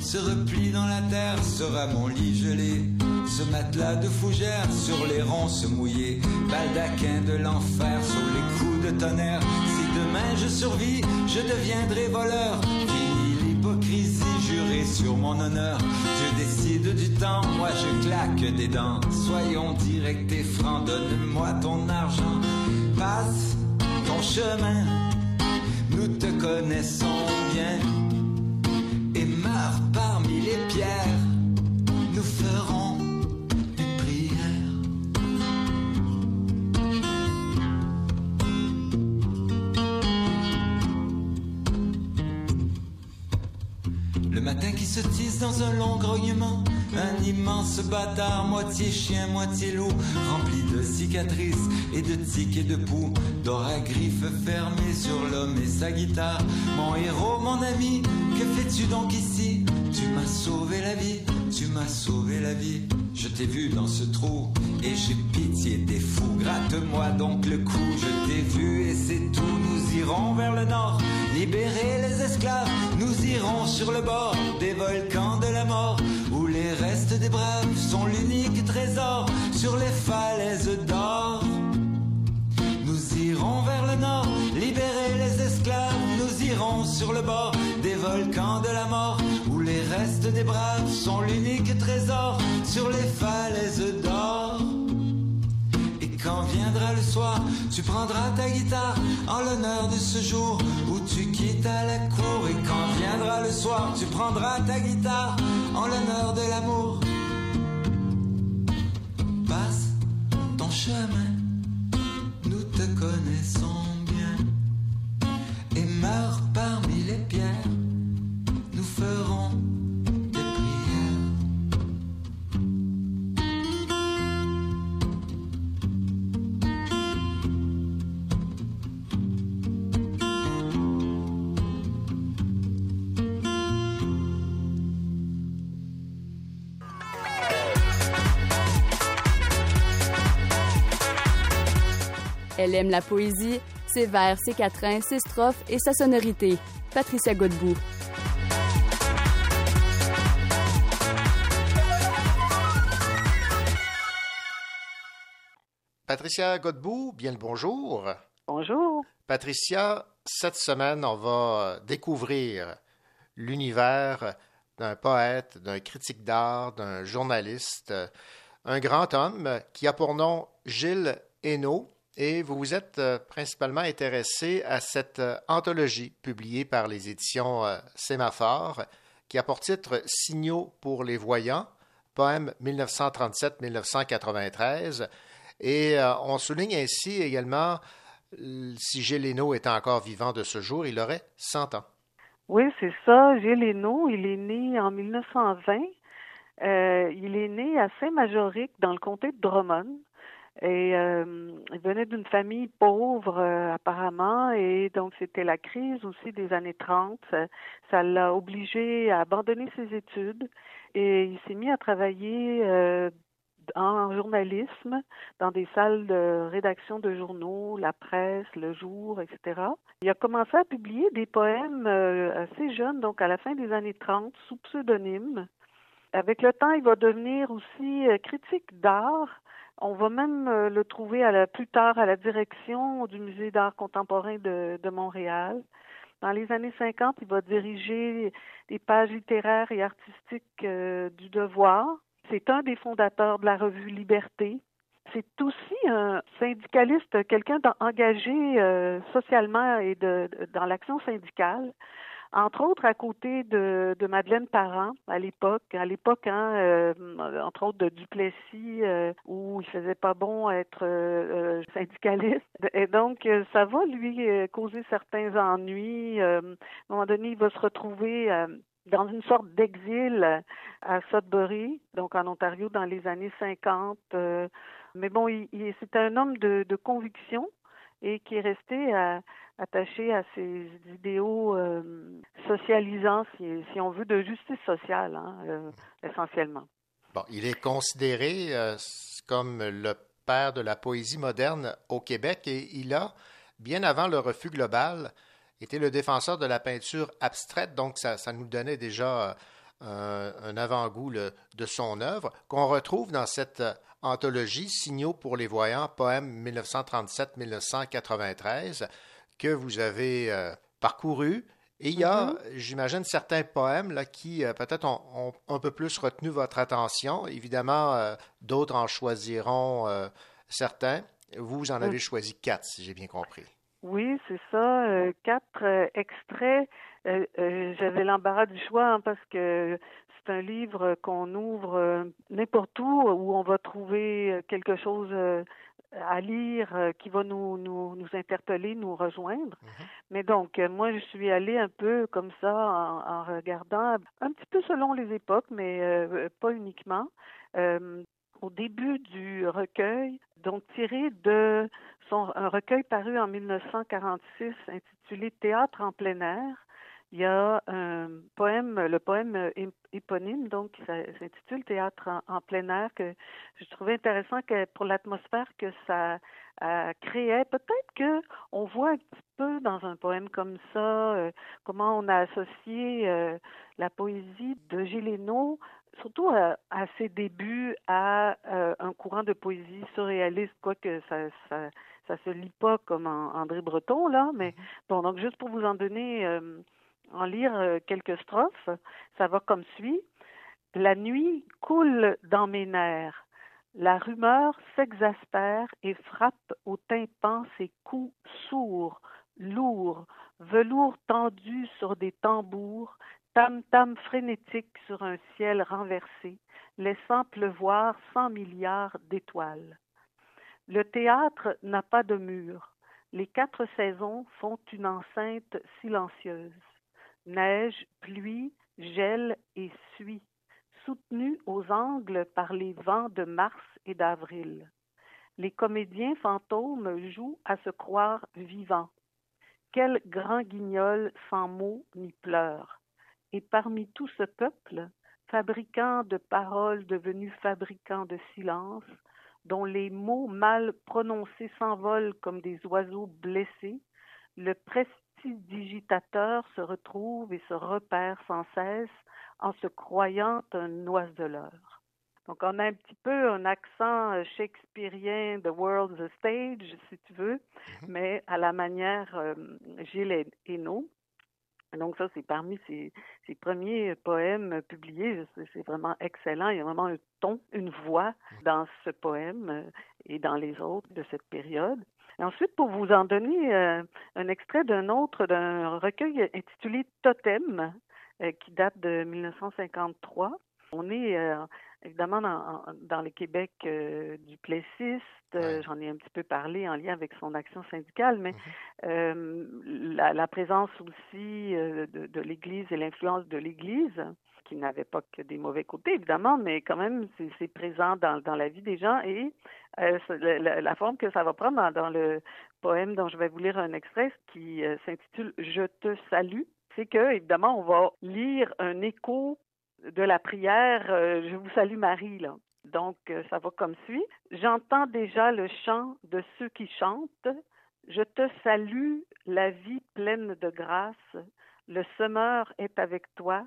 se replie dans la terre, sera mon lit gelé. Ce matelas de fougères sur les ronces mouillées, baldaquin de l'enfer sur les coups de tonnerre. Si demain je survis, je deviendrai voleur. Fini l'hypocrisie, juré sur mon honneur. Je décide du temps, moi je claque des dents. Soyons directs et francs, donne-moi ton argent. Passe ton chemin, nous te connaissons bien. Se tisse dans un long grognement, un immense bâtard, moitié chien, moitié loup, rempli de cicatrices et de tiques et de poux, d'or à griffes fermées sur l'homme et sa guitare. Mon héros, mon ami, que fais-tu donc ici? Tu m'as sauvé la vie, tu m'as sauvé la vie. Je t'ai vu dans ce trou et j'ai pitié des fous. Gratte-moi donc le cou, je t'ai vu et c'est tout. Nous irons vers le nord, libérer les esclaves. Nous irons sur le bord des volcans de la mort, où les restes des braves sont l'unique trésor sur les falaises d'or. Nous irons vers le nord, libérer les esclaves. Sur le bord des volcans de la mort, où les restes des braves sont l'unique trésor sur les falaises d'or. Et quand viendra le soir, tu prendras ta guitare en l'honneur de ce jour où tu quittes à la cour. Et quand viendra le soir, tu prendras ta guitare en l'honneur de l'amour. Passe ton chemin, nous te connaissons Elle aime la poésie, ses vers, ses quatrains, ses strophes et sa sonorité. Patricia Godbout. Patricia Godbout, bien le bonjour. Bonjour. Patricia, cette semaine, on va découvrir l'univers d'un poète, d'un critique d'art, d'un journaliste, un grand homme qui a pour nom Gilles Hainaut. Et vous vous êtes euh, principalement intéressé à cette euh, anthologie publiée par les éditions euh, Sémaphore qui a pour titre Signaux pour les voyants, poème 1937-1993. Et on souligne ainsi également, si Gilles Hénaud était encore vivant de ce jour, il aurait 100 ans. Oui, c'est ça. Gilles il est né en 1920. Euh, il est né à Saint-Majoric, dans le comté de Drummond. Et euh, il venait d'une famille pauvre euh, apparemment et donc c'était la crise aussi des années 30. Ça l'a obligé à abandonner ses études et il s'est mis à travailler euh, en journalisme dans des salles de rédaction de journaux, la presse, le jour, etc. Il a commencé à publier des poèmes assez jeunes, donc à la fin des années 30, sous pseudonyme. Avec le temps, il va devenir aussi critique d'art on va même euh, le trouver plus tard à la direction du Musée d'art contemporain de, Montréal. Dans les années 50, il va diriger des pages littéraires et artistiques euh, du Devoir. C'est un des fondateurs de la revue Liberté. C'est aussi un syndicaliste, quelqu'un engagé euh, socialement et dans l'action syndicale entre autres à côté de, de Madeleine Parent à l'époque, à l'époque, hein, euh, entre autres de Duplessis, euh, où il faisait pas bon être euh, syndicaliste. Et donc, ça va lui causer certains ennuis. à un moment donné, il va se retrouver dans une sorte d'exil à Sudbury, donc en Ontario dans les années 50. mais bon, il, c'est un homme de, de conviction et qui est resté à, attaché à ces idéaux euh, socialisants, si, on veut, de justice sociale, hein, euh, essentiellement. Bon, il est considéré euh, comme le père de la poésie moderne au Québec et il a, bien avant le refus global, été le défenseur de la peinture abstraite, donc ça, ça nous donnait déjà un avant-goût de son œuvre, qu'on retrouve dans cette anthologie Signaux pour les voyants, poème 1937-1993 que vous avez euh, parcouru. Et il y a, mm-hmm. j'imagine, certains poèmes là, qui euh, peut-être ont, un peu plus retenu votre attention. Évidemment, euh, d'autres en choisiront certains. Vous, vous en avez mm. choisi quatre, si j'ai bien compris. Oui, c'est ça. quatre extraits. J'avais l'embarras du choix hein, parce que c'est un livre qu'on ouvre n'importe où, où on va trouver quelque chose à lire euh, qui va nous, nous, nous interpeller, nous rejoindre. Mhm. Mais donc, euh, moi, je suis allée un peu comme ça en, regardant un petit peu selon les époques, mais euh, pas uniquement. au début du recueil, donc tiré de son un recueil paru en 1946 intitulé Théâtre en plein air, il y a un poème, le poème éponyme, donc qui s'intitule Théâtre en, plein air, que je trouvais intéressant que pour l'atmosphère que ça créait. Peut-être que on voit un petit peu dans un poème comme ça euh, comment on a associé euh, la poésie de Géléno surtout à, ses débuts à euh, un courant de poésie surréaliste, quoique ça, ça ça se lit pas comme André Breton là, mais mm-hmm. bon donc juste pour vous en donner en lire euh, quelques strophes. Ça va comme suit. La nuit coule dans mes nerfs. La rumeur s'exaspère et frappe au tympan ses coups sourds, lourds, velours tendu sur des tambours, tam-tam frénétique sur un ciel renversé, laissant pleuvoir cent milliards d'étoiles. Le théâtre n'a pas de mur. Les quatre saisons font une enceinte silencieuse neige, pluie, gel et suie, soutenus aux angles par les vents de mars et d'avril. Les comédiens fantômes jouent à se croire vivants. Quel grand guignol sans mots ni pleurs. Et parmi tout ce peuple, fabricant de paroles devenus fabricants de silence, dont les mots mal prononcés s'envolent comme des oiseaux blessés, le digitateur se retrouve et se repère sans cesse en se croyant un oiseleur. Donc, on a un petit peu un accent euh, shakespearien The World's a Stage, si tu veux, mm-hmm. mais à la manière euh, Gilles Hainaut. Donc, ça, c'est parmi ses, ses, premiers poèmes publiés. C'est vraiment excellent. Il y a vraiment un ton, une voix mm-hmm. dans ce poème euh, et dans les autres de cette période ensuite, pour vous en donner euh, un extrait d'un autre, d'un recueil intitulé Totem, euh, qui date de 1953, on est euh, évidemment dans, dans le Québec du Plessiste. Euh, J'en ai un petit peu parlé en lien avec son action syndicale, mais euh, la, la, présence aussi de, de l'Église et l'influence de l'Église, qui n'avait pas que des mauvais côtés, évidemment, mais quand même, c'est présent dans, dans, la vie des gens et la, la, forme que ça va prendre dans, le poème dont je vais vous lire un extrait qui s'intitule Je te salue c'est que, évidemment, on va lire un écho de la prière euh, Je vous salue Marie. Là. Donc, euh, ça va comme suit. J'entends déjà le chant de ceux qui chantent. Je te salue, la vie pleine de grâce. Le semeur est avec toi.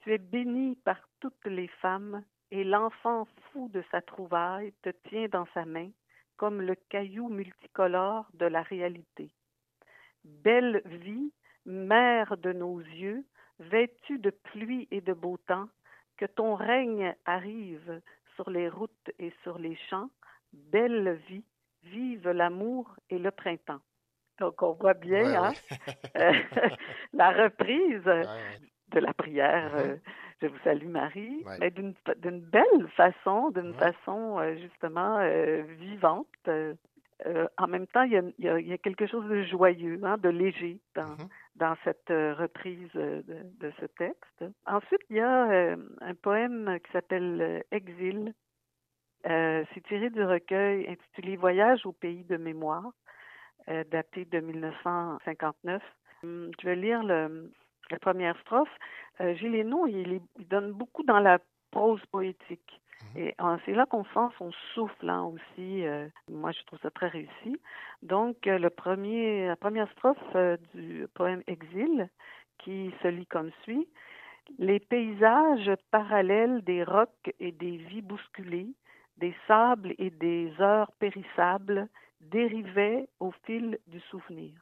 Tu es bénie par toutes les femmes, et l'enfant fou de sa trouvaille te tient dans sa main, comme le caillou multicolore de la réalité. Belle vie, mère de nos yeux, vêtue de pluie et de beau temps, que ton règne arrive sur les routes et sur les champs, belle vie, vive l'amour et le printemps. Donc on voit bien hein, euh, la reprise de la prière. Mm-hmm. Euh, je vous salue Marie, mais d'une belle façon, d'une façon euh, justement vivante. en même temps, il y, a, quelque chose de joyeux, hein, de léger dans, dans cette euh, reprise euh, de, ce texte. Ensuite, il y a euh, un poème qui s'appelle Exil. C'est tiré du recueil intitulé Voyage au pays de mémoire, daté de 1959. Hum, je vais lire le, la première strophe. Gilles Hénaud, il, il donne beaucoup dans la prose poétique. Mhm. Et c'est là qu'on sent son souffle hein, aussi. Euh, moi, je trouve ça très réussi. Donc, euh, le premier, la première strophe euh, du poème Exil, qui se lit comme suit. Les paysages parallèles des rocs et des vies bousculées, des sables et des heures périssables dérivaient au fil du souvenir.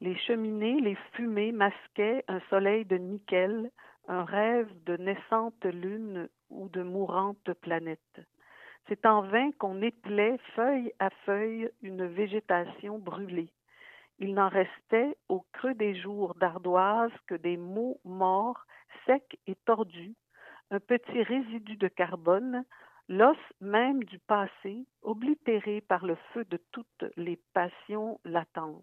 Les cheminées, les fumées masquaient un soleil de nickel, un rêve de naissante lune ou de mourante planète. C'est en vain qu'on ételait feuille à feuille une végétation brûlée. Il n'en restait au creux des jours d'ardoise que des mots morts, secs et tordus, un petit résidu de carbone, l'os même du passé, oblitéré par le feu de toutes les passions latentes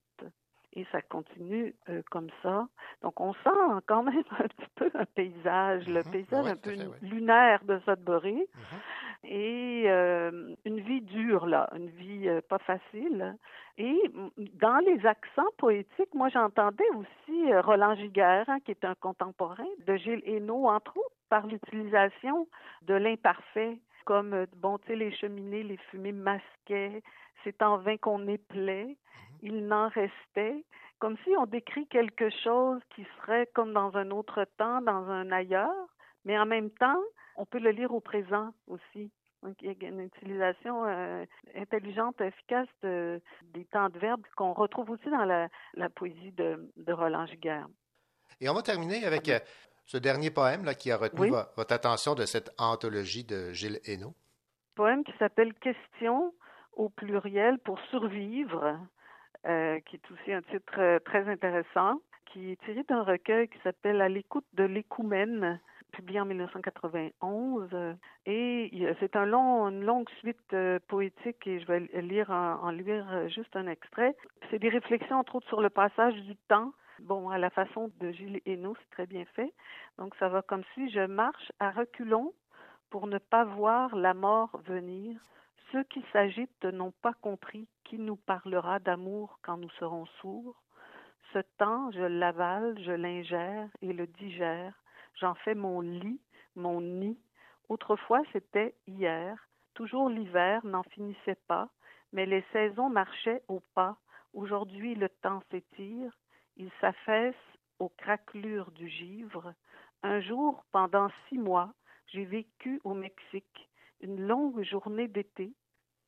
et ça continue euh, comme ça. Donc on sent quand même un petit peu un paysage, le mhm. paysage un peu lunaire de Sudbury mhm. et euh, une vie dure là, une vie euh, pas facile. Et dans les accents poétiques, moi j'entendais aussi Roland Giguère, hein, qui est un contemporain de Gilles Hainaut, entre autres, par l'utilisation de l'imparfait comme bon, tu sais, les cheminées, les fumées masquaient, c'est en vain qu'on éplait. Il n'en restait, comme si on décrit quelque chose qui serait comme dans un autre temps, dans un ailleurs, mais en même temps, on peut le lire au présent aussi. Donc, il y a une utilisation euh, intelligente, efficace des temps de verbe qu'on retrouve aussi dans la, poésie de, Roland Giguère. Et on va terminer avec euh, ce dernier poème là, qui a retenu votre attention de cette anthologie de Gilles Hainaut. Poème qui s'appelle Question au pluriel pour survivre, euh, qui est aussi un titre euh, très intéressant, qui est tiré d'un recueil qui s'appelle À l'écoute de l'écoumène, publié en 1991. Et c'est une longue suite euh, poétique et je vais lire en, lire juste un extrait. C'est des réflexions entre autres sur le passage du temps. Bon, à la façon de Gilles Hainaut, c'est très bien fait. Donc ça va comme suit. Je marche à reculons pour ne pas voir la mort venir ceux qui s'agitent n'ont pas compris qui nous parlera d'amour quand nous serons sourds. Ce temps, je l'avale, je l'ingère et le digère. J'en fais mon lit, mon nid. Autrefois, c'était hier. Toujours l'hiver n'en finissait pas, mais les saisons marchaient au pas. Aujourd'hui, le temps s'étire. Il s'affaisse aux craquelures du givre. Un jour, pendant six mois, j'ai vécu au Mexique une longue journée d'été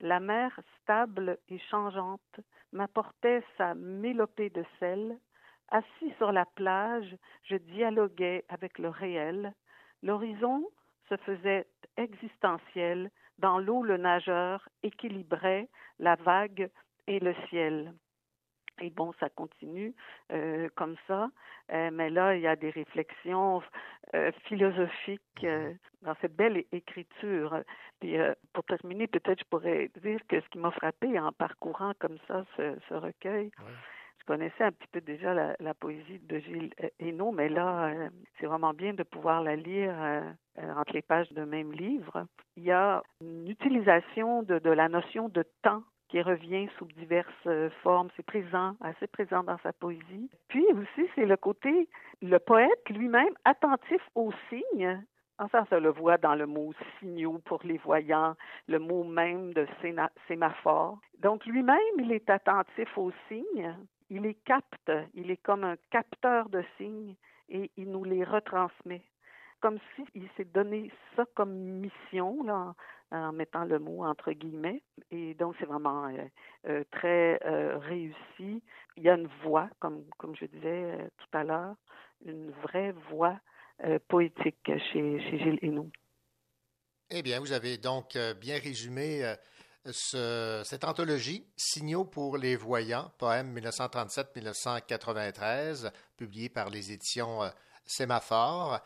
la mer stable et changeante m'apportait sa mélopée de sel. Assis sur la plage, je dialoguais avec le réel. L'horizon se faisait existentiel. Dans l'eau, le nageur équilibrait la vague et le ciel. Et bon, ça continue euh, comme ça. Euh, mais là, il y a des réflexions euh, philosophiques euh, dans cette belle écriture. Puis, pour terminer, peut-être je pourrais dire que ce qui m'a frappé en parcourant comme ça ce, ce recueil, je connaissais un petit peu déjà la, la poésie de Gilles Hainaut, mais là, c'est vraiment bien de pouvoir la lire entre les pages d'un même livre. Il y a une utilisation de, de la notion de temps qui revient sous diverses euh, formes. C'est présent, assez présent dans sa poésie. Puis aussi, c'est le côté, le poète lui-même attentif aux signes. En ça, ça le voit dans le mot signaux pour les voyants, le mot même de sémaphore. Donc lui-même, il est attentif aux signes, il les capte, il est comme un capteur de signes et il nous les retransmet. Comme s'il s'est donné ça comme mission, là, en, mettant le mot entre guillemets. Et donc, c'est vraiment euh, euh, très euh, réussi. Il y a une voix, comme, comme je disais tout à l'heure, une vraie voix poétique chez, chez Gilles Hainaut. Eh bien, vous avez donc bien résumé ce- cette anthologie, Signaux pour les voyants, poème 1937-1993, publié par les éditions Sémaphore,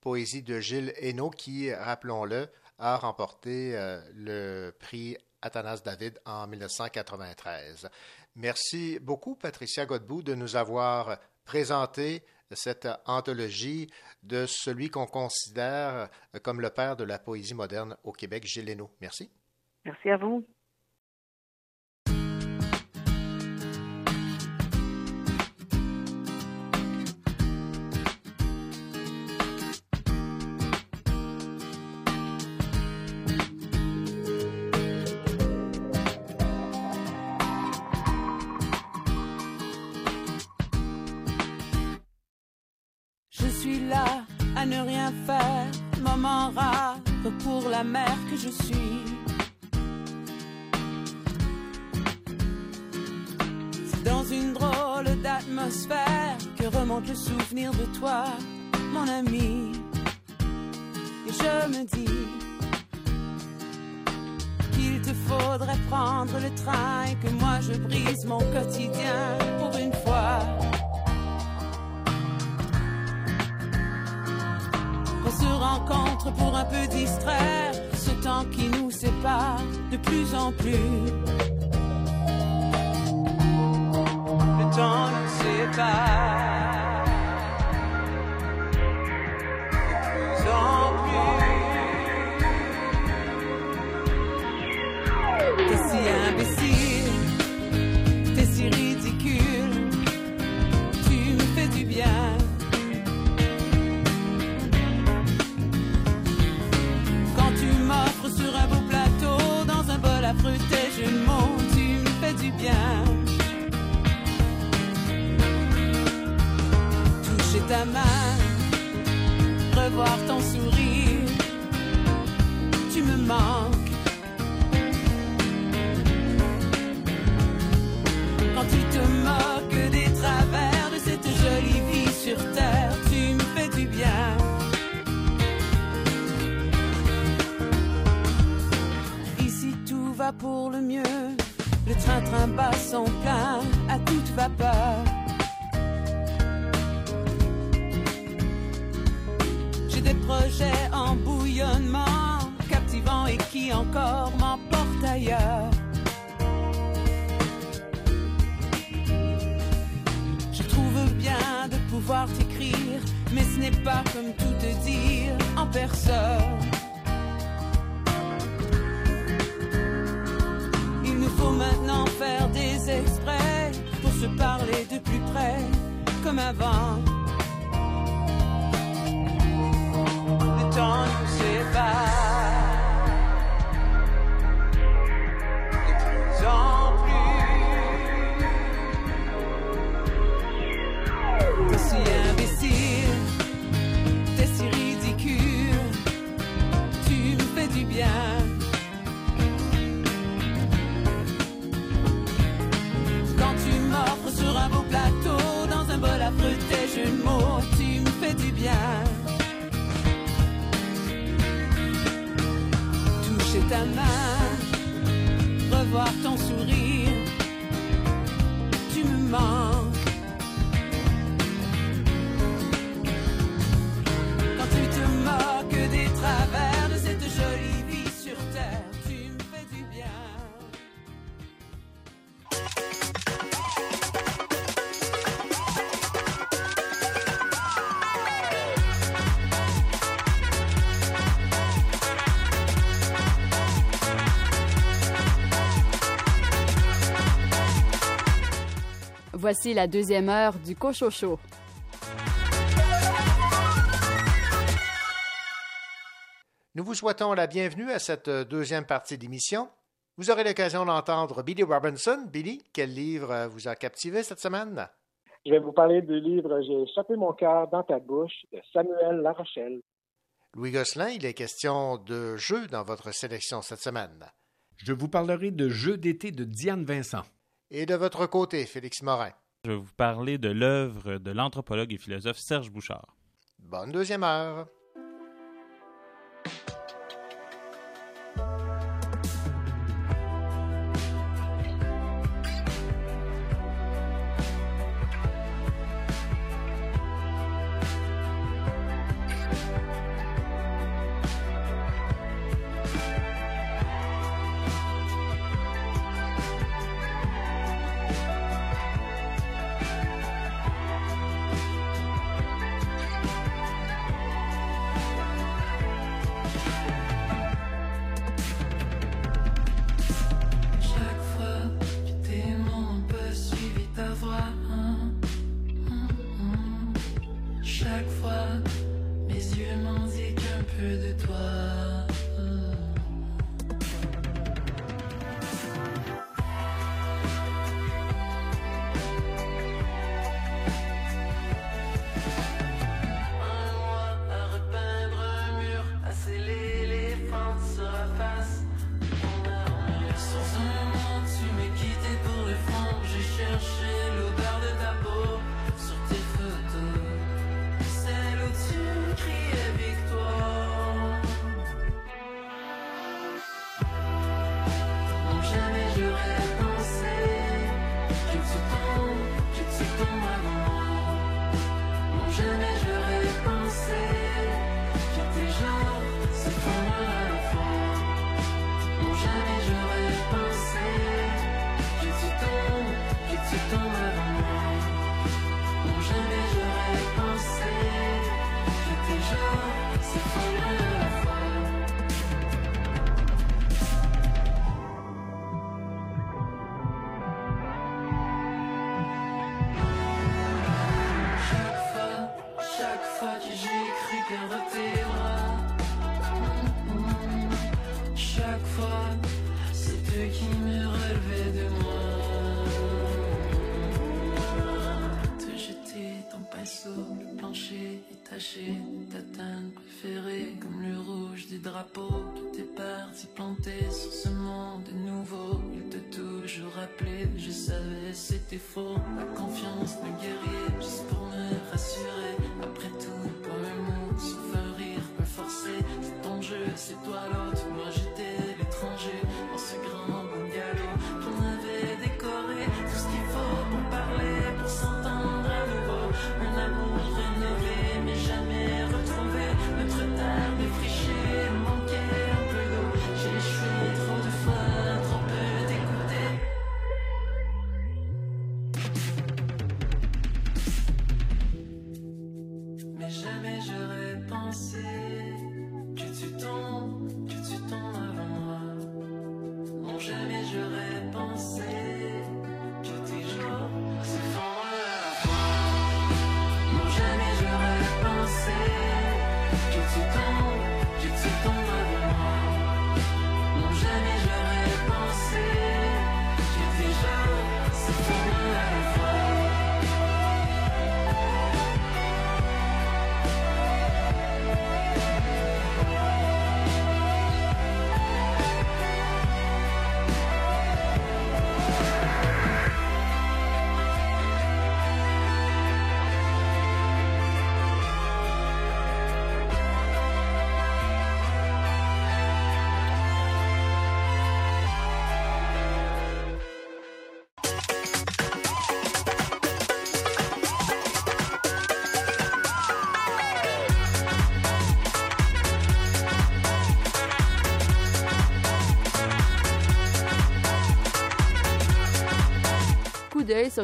poésie de Gilles Hainaut, qui, rappelons-le, a remporté euh, le prix Athanas David en 1993. Merci beaucoup, Patricia Godbout, de nous avoir présenté cette anthologie de celui qu'on considère comme le père de la poésie moderne au Québec, Gilles Hainaut. Merci. Merci à vous. Là à ne rien faire, moment rare pour la mère que je suis. C'est dans une drôle d'atmosphère que remonte le souvenir de toi, mon ami. Et je me dis qu'il te faudrait prendre le train et que moi je brise mon quotidien pour une rencontre pour un peu distraire ce temps qui nous sépare de plus en plus. Le temps nous sépare revoir ton sourire, tu me manques. Quand tu te moques des travers de cette jolie vie sur terre, tu me fais du bien. Ici tout va pour le mieux. Le train-train bat son plein à toute vapeur. Et qui encore m'emportent ailleurs. Je trouve bien de pouvoir t'écrire, mais ce n'est pas comme tout te dire en personne. Il nous faut maintenant faire des exprès pour se parler de plus près, comme avant. Le temps nous sépare Voici la deuxième heure du Cochocho. Nous vous souhaitons la bienvenue à cette euh, deuxième partie d'émission. Vous aurez l'occasion d'entendre Billy Robinson. Billy, quel livre euh, vous a captivé cette semaine? Je vais vous parler du livre J'ai échappé mon cœur dans ta bouche de Samuel Larochelle. Louis Gosselin, il est question de jeux dans votre sélection cette semaine. Je vous parlerai de Jeux d'été de Diane Vincent. Et de votre côté, Félix Morin. Je vais vous parler de l'œuvre de l'anthropologue et philosophe Serge Bouchard. Bonne deuxième heure.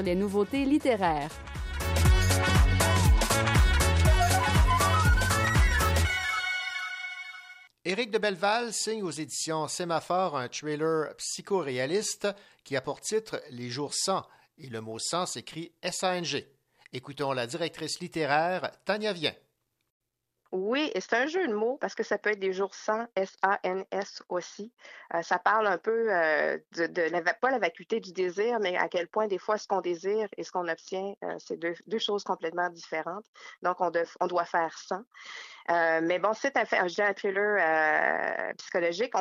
Les nouveautés littéraires. Éric de Belleval signe aux éditions Sémaphore un trailer psychoréaliste qui a pour titre Les jours sans, et le mot sans s'écrit S-A-N-G. Écoutons la directrice littéraire Tania Vien. Oui, c'est un jeu de mots parce que ça peut être des jours sans, S-A-N-S aussi. Euh, ça parle un peu euh, de, la, pas la vacuité du désir, mais à quel point des fois ce qu'on désire et ce qu'on obtient, euh, c'est deux, choses complètement différentes. Donc, on, on doit faire sans. Euh, mais bon, c'est un, un, un thriller euh, psychologique.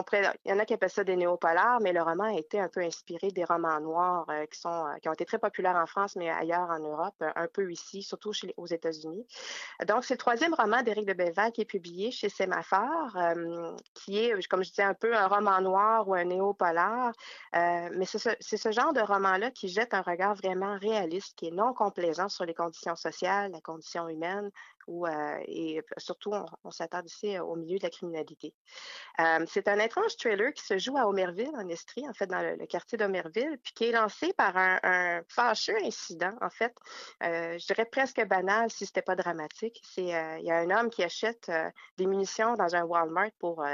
Il y en a qui appellent ça des néopolars, mais le roman a été un peu inspiré des romans noirs euh, qui ont été très populaires en France, mais ailleurs en Europe, un peu ici, surtout aux États-Unis. Donc, c'est le troisième roman d'Éric de Belval qui est publié chez Sémaphore, qui est, comme je disais, un peu un roman noir ou un néopolar. mais c'est ce, ce, genre de roman-là qui jette un regard vraiment réaliste, qui est non complaisant sur les conditions sociales, la condition humaine, et surtout, on, on s'attarde ici au milieu de la criminalité. C'est un étrange trailer qui se joue à Omerville, en Estrie, en fait, dans le, quartier d'Omerville, puis qui est lancé par un, un fâcheux incident, en fait. Je dirais presque banal si c'était pas dramatique. Il y a un homme qui achète des munitions dans un Walmart pour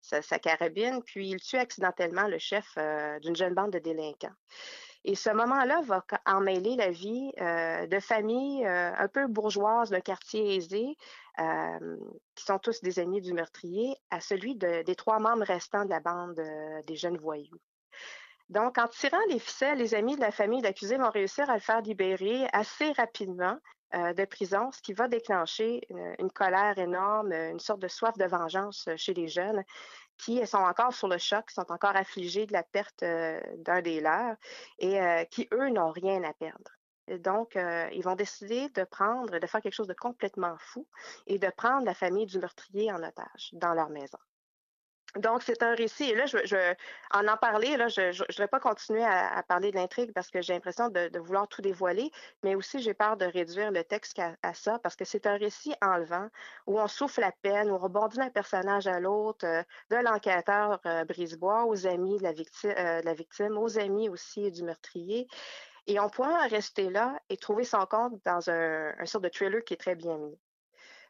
sa, carabine, puis il tue accidentellement le chef d'une jeune bande de délinquants. Et ce moment-là va emmêler la vie euh, de familles euh, un peu bourgeoises d'un quartier aisé, euh, qui sont tous des amis du meurtrier, à celui de, des trois membres restants de la bande des jeunes voyous. Donc, en tirant les ficelles, les amis de la famille de l'accusé vont réussir à le faire libérer assez rapidement de prison, ce qui va déclencher une, colère énorme, une sorte de soif de vengeance chez les jeunes qui sont encore sur le choc, sont encore affligés de la perte euh, d'un des leurs et euh, qui, eux, n'ont rien à perdre. Donc, euh, ils vont décider de prendre, de faire quelque chose de complètement fou et de prendre la famille du meurtrier en otage dans leur maison. Donc, c'est un récit. Et là, je, je, en en parler, je ne vais pas continuer à, parler de l'intrigue parce que j'ai l'impression de, vouloir tout dévoiler, mais aussi j'ai peur de réduire le texte à, ça parce que c'est un récit enlevant où on souffle la peine, où on rebondit d'un personnage à l'autre, euh, de l'enquêteur euh, Brisebois aux amis de la, victime, euh, la victime, aux amis aussi du meurtrier. Et on pourra rester là et trouver son compte dans un, un sorte de thriller qui est très bien mis.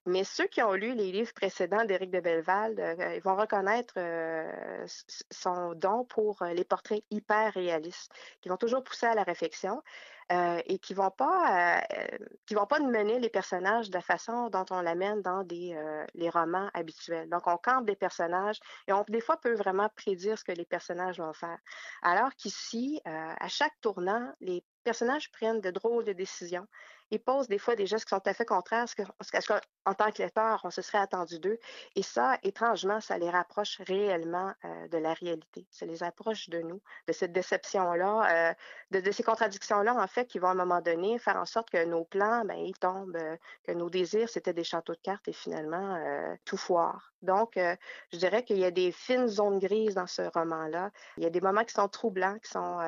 Mais ceux qui ont lu les livres précédents d'Éric de Belleval, euh, ils vont reconnaître euh, son don pour euh, les portraits hyper réalistes, qui vont toujours pousser à la réflexion et qui vont pas qui vont pas mener les personnages de la façon dont on l'amène dans des les romans habituels. Donc on campe des personnages et on des fois peut vraiment prédire ce que les personnages vont faire. Alors qu'ici, à chaque tournant, les personnages prennent de drôles de décisions ils posent des fois des gestes qui sont tout à fait contraires à ce qu'en tant que lecteur, on se serait attendu d'eux. Et ça, étrangement, ça les rapproche réellement euh, de la réalité. Ça les approche de nous, de cette déception-là, euh, de, ces contradictions-là, en fait, qui vont à un moment donné faire en sorte que nos plans, ben, ils tombent, euh, que nos désirs, c'était des châteaux de cartes et finalement, tout foire. Donc, je dirais qu'il y a des fines zones grises dans ce roman-là. Il y a des moments qui sont troublants, qui sont,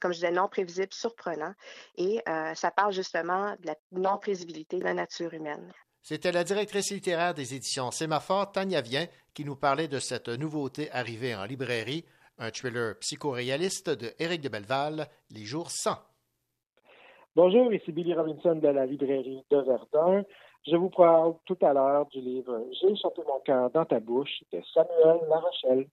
comme je disais, non prévisibles, surprenants. Et ça parle justement de la non-prévisibilité de la nature humaine. C'était la directrice littéraire des éditions Sémaphore, Tania Vien, qui nous parlait de cette nouveauté arrivée en librairie, un thriller psychoréaliste de Éric de Belleval, Les jours sans. Bonjour, ici Billy Robinson de la librairie de Verdun. Je vous parle tout à l'heure du livre J'ai chanté mon cœur dans ta bouche de Samuel Larochelle.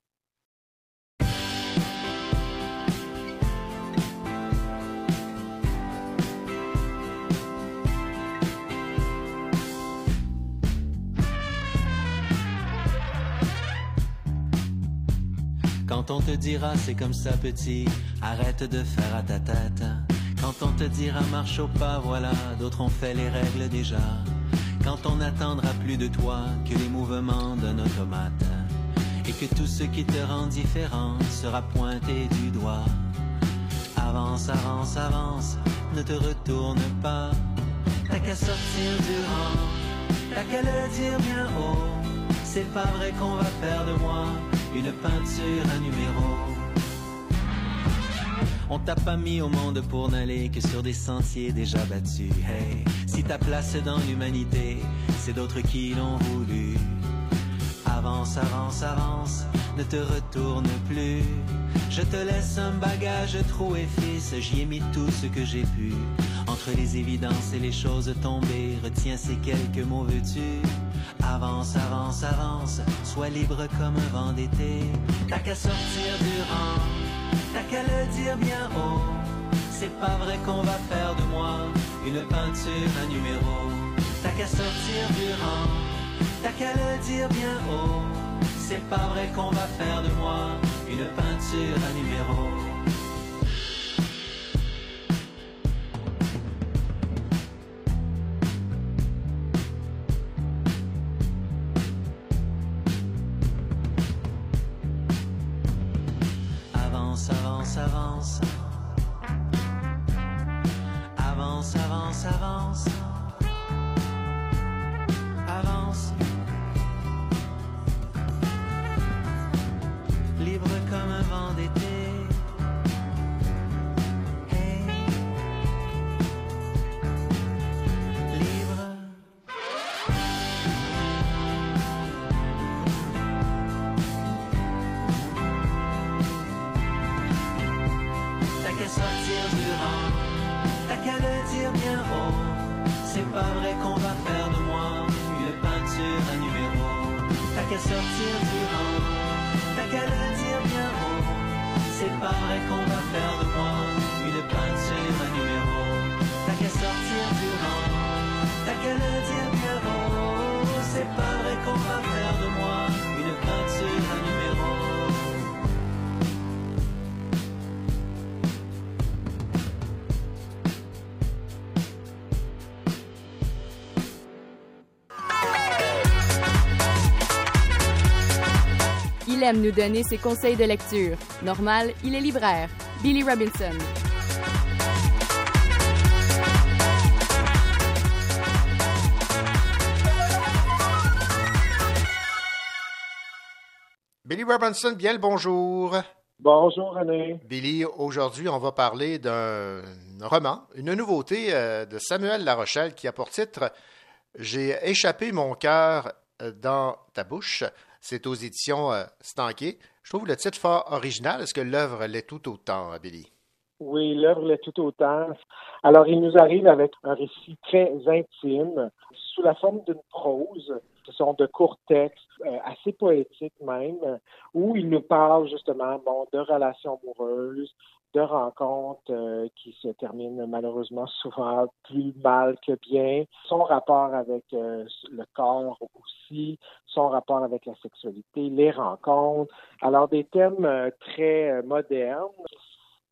Quand on te dira c'est comme ça petit, arrête de faire à ta tête. Quand on te dira marche au pas, voilà, d'autres ont fait les règles déjà. Quand on n'attendra plus de toi que les mouvements d'un automate. Et que tout ce qui te rend différent sera pointé du doigt. Avance, avance, avance, ne te retourne pas. T'as qu'à sortir du rang, t'as qu'à le dire bien haut. C'est pas vrai qu'on va faire de moi une peinture, un numéro. On t'a pas mis au monde pour n'aller que sur des sentiers déjà battus. Hey, si ta place dans l'humanité, c'est d'autres qui l'ont voulu. Avance, avance, avance, ne te retourne plus. Je te laisse un bagage troué fils, j'y ai mis tout ce que j'ai pu. Entre les évidences et les choses tombées, retiens ces quelques mots veux-tu? Avance, avance, avance, sois libre comme un vent d'été. T'as qu'à sortir du rang, t'as qu'à le dire bien haut. C'est pas vrai qu'on va faire de moi une peinture, un numéro. T'as qu'à sortir du rang, t'as qu'à le dire bien haut. C'est pas vrai qu'on va faire de moi une peinture, un numéro. Avance. Avance, avance, avance. Il aime nous donner ses conseils de lecture. Normal, il est libraire. Billy Robinson. Billy Robinson, bien le bonjour. Bonjour René. Billy, aujourd'hui, on va parler d'un roman, une nouveauté euh, de Samuel Larochelle qui a pour titre J'ai échappé mon cœur euh, dans ta bouche. C'est aux éditions euh, Stanquet. Je trouve le titre fort original. Est-ce que l'œuvre l'est tout autant, Billy? Oui, l'œuvre l'est tout autant. Alors, il nous arrive avec un récit très intime, sous la forme d'une prose. Ce sont de courts textes, euh, assez poétiques même, où il nous parle justement de relations amoureuses, de rencontres euh, qui se terminent malheureusement souvent plus mal que bien, son rapport avec euh, le corps aussi, son rapport avec la sexualité, les rencontres. Alors des thèmes euh, très euh, modernes.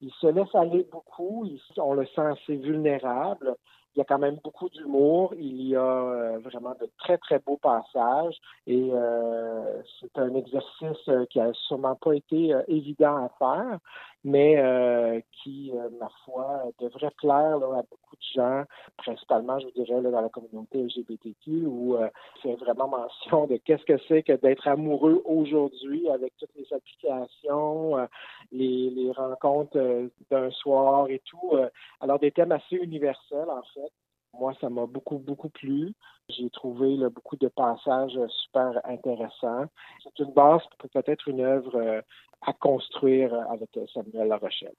Il se laisse aller beaucoup, il- on le sent assez vulnérable. Il y a quand même beaucoup d'humour, il y a euh, vraiment de très très beaux passages. Et euh, c'est un exercice euh, qui a sûrement pas été euh, évident à faire, mais euh, qui, euh, ma foi, devrait plaire là, à beaucoup de gens, principalement, je vous dirais, là, dans la communauté LGBTQ, où euh, c'est vraiment mention de qu'est-ce que c'est que d'être amoureux aujourd'hui avec toutes les applications, euh, les, les rencontres euh, d'un soir et tout. euh. alors, des thèmes assez universels, en fait. Moi, ça m'a beaucoup, beaucoup plu. J'ai trouvé là, beaucoup de passages euh, super intéressants. C'est une base pour peut-être une œuvre euh, à construire euh, avec Samuel Larochelle.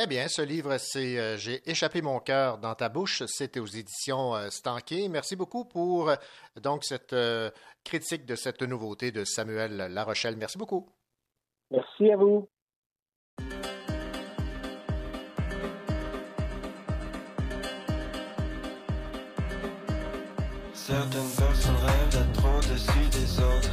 Eh bien, ce livre, c'est euh, J'ai échappé mon cœur dans ta bouche. C'était aux éditions euh, Stanquet. Merci beaucoup pour euh, donc cette critique de cette nouveauté de Samuel Larochelle. Merci beaucoup. Merci à vous. Certaines personnes rêvent d'être au-dessus des autres.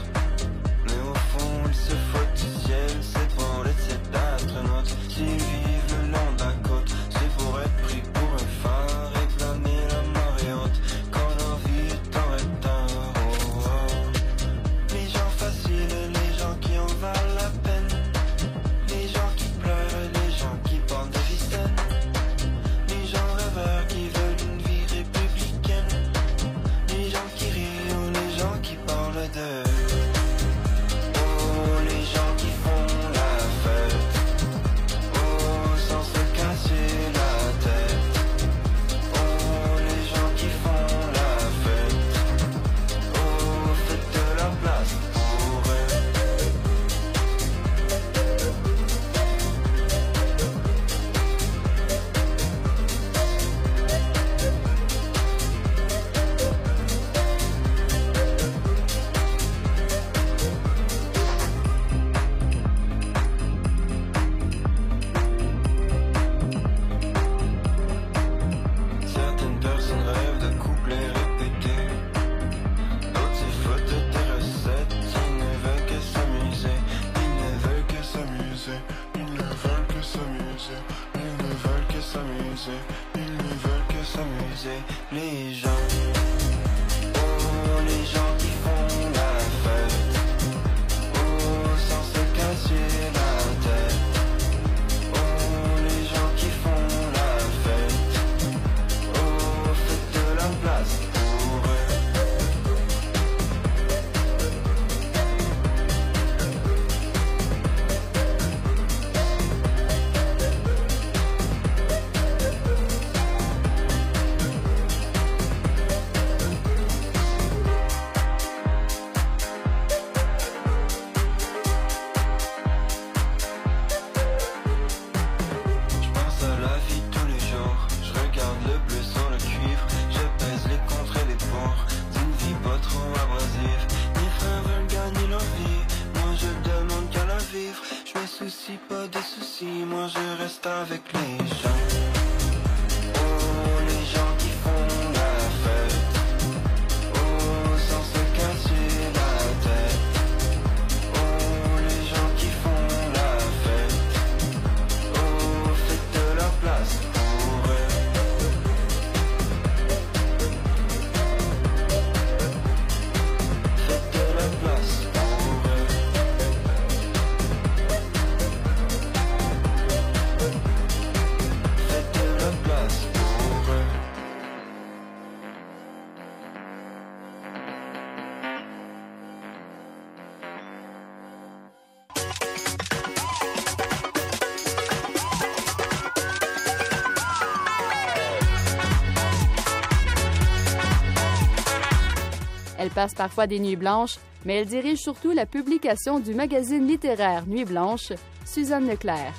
Passe parfois des nuits blanches, mais elle dirige surtout la publication du magazine littéraire Nuit blanche, Suzanne Leclerc.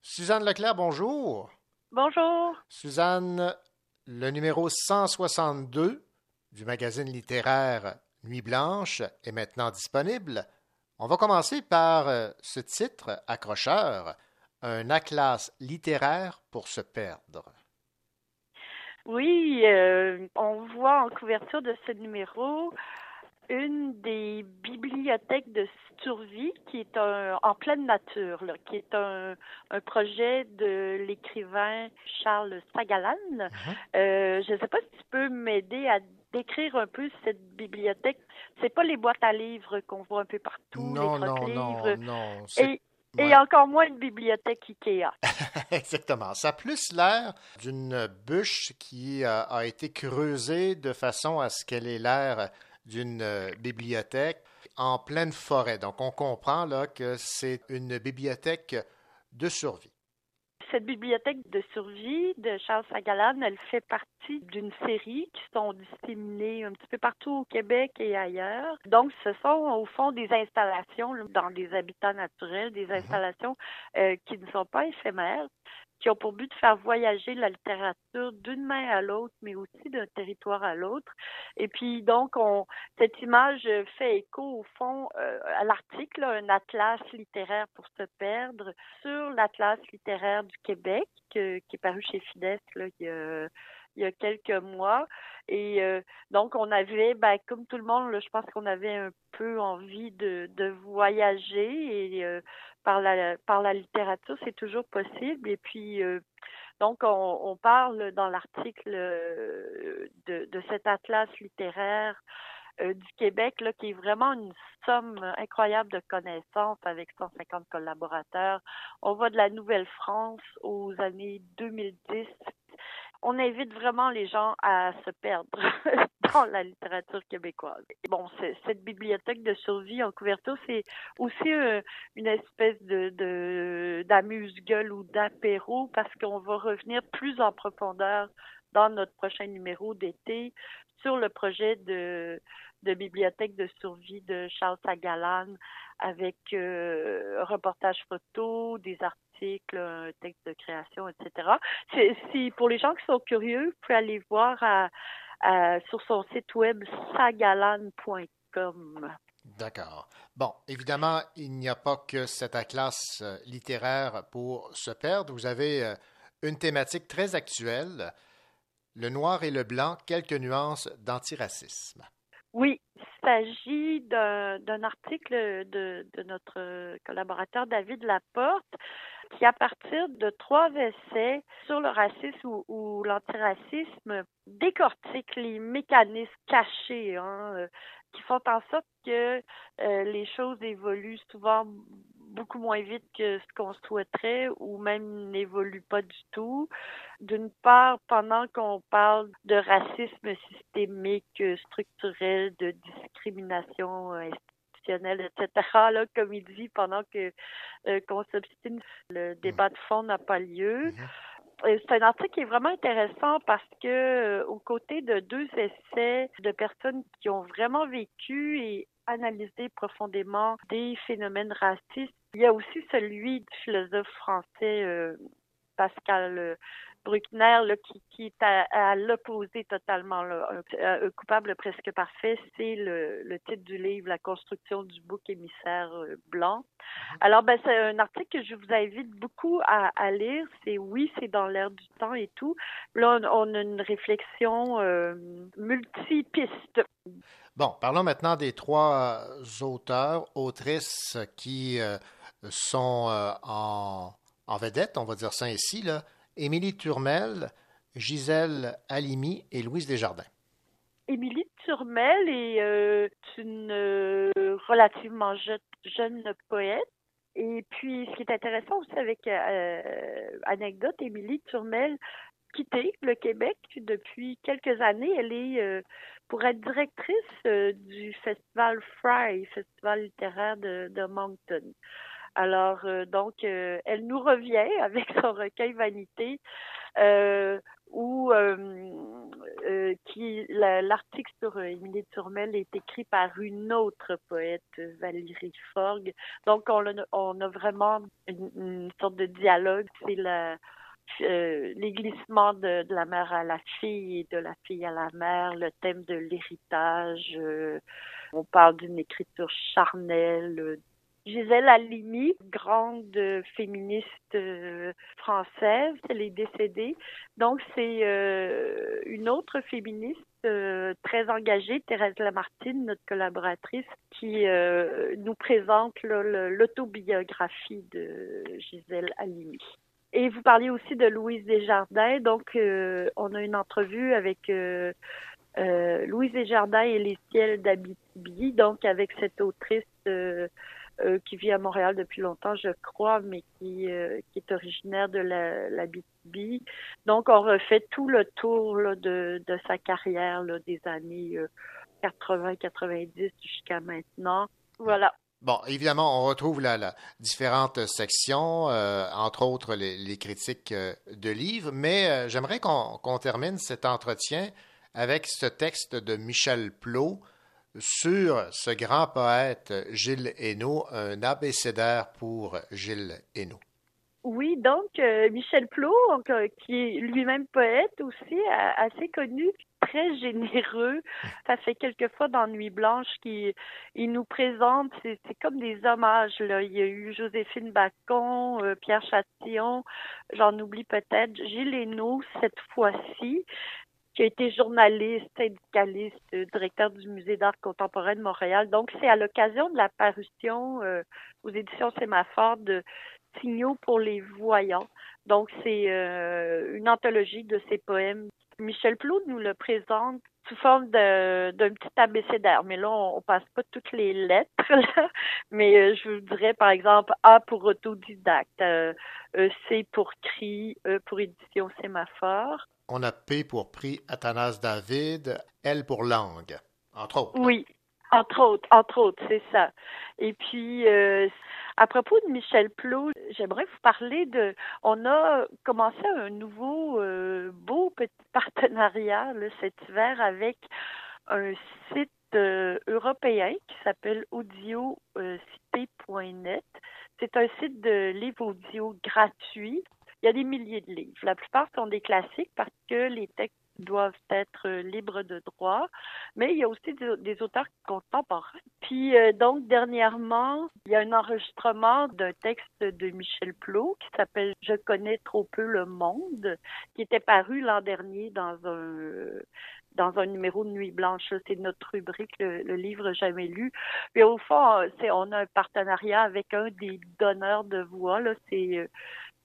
Suzanne Leclerc, bonjour. Bonjour. Suzanne, le numéro 162 du magazine littéraire Nuit Blanche est maintenant disponible. On va commencer par euh, ce titre accrocheur, Un atlas littéraire pour se perdre. Oui, euh, on voit en couverture de ce numéro une des bibliothèques de survie qui est un, en pleine nature, là, qui est un, un projet de l'écrivain Charles Sagalan. Euh, je ne sais pas si tu peux m'aider à décrire un peu cette bibliothèque. C'est pas les boîtes à livres qu'on voit un peu partout, Non, les non, croque-livres. non, non. Et, encore moins une bibliothèque Ikea. Exactement. Ça a plus l'air d'une bûche qui euh, a été creusée de façon à ce qu'elle ait l'air d'une euh, bibliothèque en pleine forêt. Donc, on comprend là que c'est une bibliothèque de survie. Cette bibliothèque de survie de Charles Sagalan, elle fait partie d'une série qui sont disséminées un petit peu partout au Québec et ailleurs. Donc, ce sont au fond des installations dans des habitats naturels, des installations euh, qui ne sont pas éphémères, qui ont pour but de faire voyager la littérature d'une main à l'autre, mais aussi d'un territoire à l'autre. Et puis, donc, on, cette image fait écho, au fond, euh, à l'article, un atlas littéraire pour se perdre, sur l'atlas littéraire du Québec, que- qui est paru chez Fides là, il, y a, il y a quelques mois. Et euh, donc, on avait, ben, comme tout le monde, je pense qu'on avait un peu envie de, de voyager et euh, par la par la littérature, c'est toujours possible. Et puis euh, donc on, parle dans l'article de, de cet atlas littéraire du Québec là, qui est vraiment une somme incroyable de connaissances avec 150 collaborateurs. On va de la Nouvelle-France aux années 2010 on invite vraiment les gens à se perdre dans la littérature québécoise. Bon, cette bibliothèque de survie en couverture, c'est aussi euh, une espèce de de- d'amuse-gueule ou d'apéro parce qu'on va revenir plus en profondeur dans notre prochain numéro d'été sur le projet de de bibliothèque de survie de Charles Sagalan avec euh, reportage photo, des articles, un texte de création, etc. C'est- pour les gens qui sont curieux, vous pouvez aller voir à- à- sur son site web sagalan.com. D'accord. Bon, évidemment, il n'y a pas que cet atlas euh, littéraire pour se perdre. Vous avez euh, une thématique très actuelle, le noir et le blanc, quelques nuances d'antiracisme. Oui, s'agit d'un article de, de, notre collaborateur David Laporte qui, à partir de trois essais sur le racisme ou, l'antiracisme, décortique les mécanismes cachés hein, euh, qui font en sorte que euh, les choses évoluent souvent beaucoup moins vite que ce qu'on souhaiterait ou même n'évolue pas du tout. D'une part, pendant qu'on parle de racisme systémique, structurel, de discrimination institutionnelle, etc., là, comme il dit, pendant que euh, qu'on s'obstine, le débat de fond n'a pas lieu. Mm-hmm. C'est un article qui est vraiment intéressant parce que, euh, aux côtés de deux essais de personnes qui ont vraiment vécu et analysé profondément des phénomènes racistes, il y a aussi celui du philosophe français euh, Pascal euh, Bruckner qui, qui, est à, l'opposé totalement. un, coupable presque parfait, c'est le, le, titre du livre La construction du bouc émissaire euh, blanc. Mhm. Alors, ben, c'est un article que je vous invite beaucoup à, à lire. C'est oui, c'est dans l'air du temps et tout. Là, on, a une réflexion multi-piste. Bon, parlons maintenant des trois auteurs, autrices qui sont euh, en, vedette, on va dire ça ainsi, là, Émilie Turmel, Gisèle Halimi et Louise Desjardins. Émilie Turmel est euh, une euh, relativement jeune, poète. Et puis, ce qui est intéressant aussi avec anecdote, Émilie Turmel quitté le Québec depuis quelques années. Elle est pour être directrice du festival Fry, festival littéraire de Moncton. Alors, euh, donc, euh, elle nous revient avec son recueil Vanité, euh, où qui l'article sur Émilie Turmel est écrit par une autre poète, Valérie Forgue. Donc, on a, vraiment une, sorte de dialogue. C'est la les glissements de, la mère à la fille et de la fille à la mère, le thème de l'héritage. on parle d'une écriture charnelle, Gisèle Halimi, grande féministe euh, française, elle est décédée. Donc, c'est euh, une autre féministe euh, très engagée, Thérèse Lamartine, notre collaboratrice, qui nous présente l'autobiographie de Gisèle Halimi. Et vous parliez aussi de Louise Desjardins. Donc, on a une entrevue avec Louise Desjardins et les ciels d'Abitibi, donc avec cette autrice euh, qui vit à Montréal depuis longtemps, je crois, mais qui, euh, qui est originaire de la, la BTB. Donc, on refait tout le tour là, de, de sa carrière là, des années 80-90 euh, jusqu'à maintenant. Voilà. Bon, évidemment, on retrouve la différentes sections, entre autres les, les critiques de livres, mais j'aimerais qu'on termine cet entretien avec ce texte de Michel Plot, sur ce grand poète Gilles Hainaut, un abécédaire pour Gilles Hainaut. Oui, donc euh, Michel Plot, euh, qui est lui-même poète aussi, assez connu, très généreux. Ça fait quelques fois dans Nuit Blanche qu'il il nous présente, c'est comme des hommages. Là. Il y a eu Joséphine Bacon, euh, Pierre Chastillon, j'en oublie peut-être, Gilles Hainaut cette fois-ci qui a été journaliste, syndicaliste, directeur du Musée d'art contemporain de Montréal. Donc, c'est à l'occasion de la parution euh, aux éditions Sémaphore de Signaux pour les voyants. Donc, c'est euh, une anthologie de ses poèmes. Michel Plou nous le présente sous forme d'un petit abécédaire. Mais là, on, passe pas toutes les lettres. Mais euh, je vous dirais, par exemple, A pour autodidacte, C pour cri, E pour édition sémaphore. On a P pour prix Athanas David, L pour langue, entre autres. Oui, entre autres, entre autres, c'est ça. Et puis, euh, à propos de Michel Plot, j'aimerais vous parler de. On a commencé un nouveau euh, beau petit partenariat cet hiver avec un site euh, européen qui s'appelle audiocité.net. C'est un site de livres audio gratuits il y a des milliers de livres. La plupart sont des classiques parce que les textes doivent être euh, libres de droit, mais il y a aussi des, des auteurs contemporains. Puis euh, donc dernièrement, il y a un enregistrement d'un texte de Michel Plot qui s'appelle Je connais trop peu le monde, qui était paru l'an dernier dans un dans un numéro de Nuit Blanche. C'est notre rubrique, le, le, livre jamais lu. Puis au fond, c'est on a un partenariat avec un des donneurs de voix. Là, c'est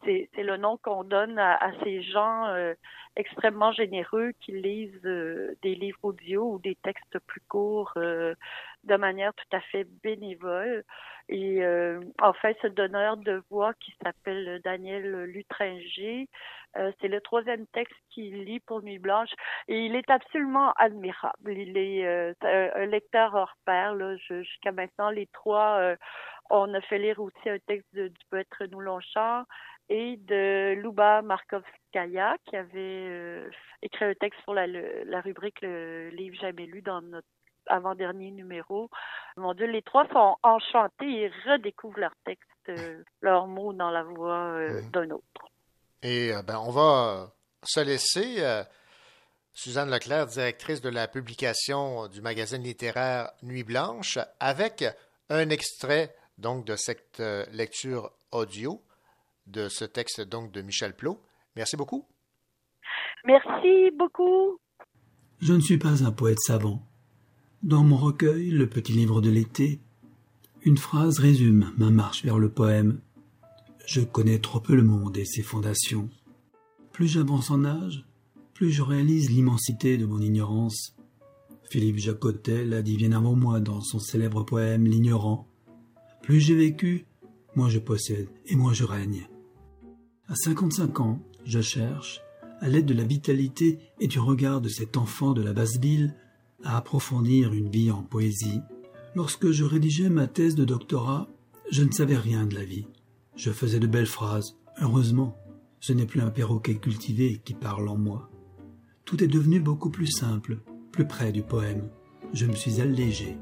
c'est le nom qu'on donne à, à, ces gens euh, extrêmement généreux qui lisent euh, des livres audio ou des textes plus courts euh, de manière tout à fait bénévole. Et euh, en fait, ce donneur de voix qui s'appelle Daniel Lutringer, c'est le troisième texte qu'il lit pour Nuit Blanche et il est absolument admirable. Il est un lecteur hors pair. Jusqu'à maintenant, les trois, on a fait lire aussi un texte de, du poète Renaud Longchamp et de Luba Markovskaya qui avait euh, écrit un texte pour la, le, la rubrique Le livre jamais lu dans notre avant-dernier numéro. Mon Dieu, les trois sont enchantés et redécouvrent leurs textes, euh, leurs mots dans la voix euh, d'un autre. Et ben, on va se laisser. Suzanne Leclerc, directrice de la publication du magazine littéraire Nuit Blanche, avec un extrait donc de cette lecture audio de ce texte donc de Michel Plot. Merci beaucoup. Merci beaucoup. Je ne suis pas un poète savant. Dans mon recueil, le petit livre de l'été, une phrase résume ma marche vers le poème. Je connais trop peu le monde et ses fondations. Plus j'avance en âge, plus je réalise l'immensité de mon ignorance. Philippe Jacotet l'a dit bien avant moi dans son célèbre poème L'ignorant. Plus j'ai vécu, moins je possède et moins je règne. À 55 ans, je cherche, à l'aide de la vitalité et du regard de cet enfant de la basse ville, à approfondir une vie en poésie. Lorsque je rédigeais ma thèse de doctorat, je ne savais rien de la vie. Je faisais de belles phrases. Heureusement, ce n'est plus un perroquet cultivé qui parle en moi. Tout est devenu beaucoup plus simple, plus près du poème. Je me suis allégé.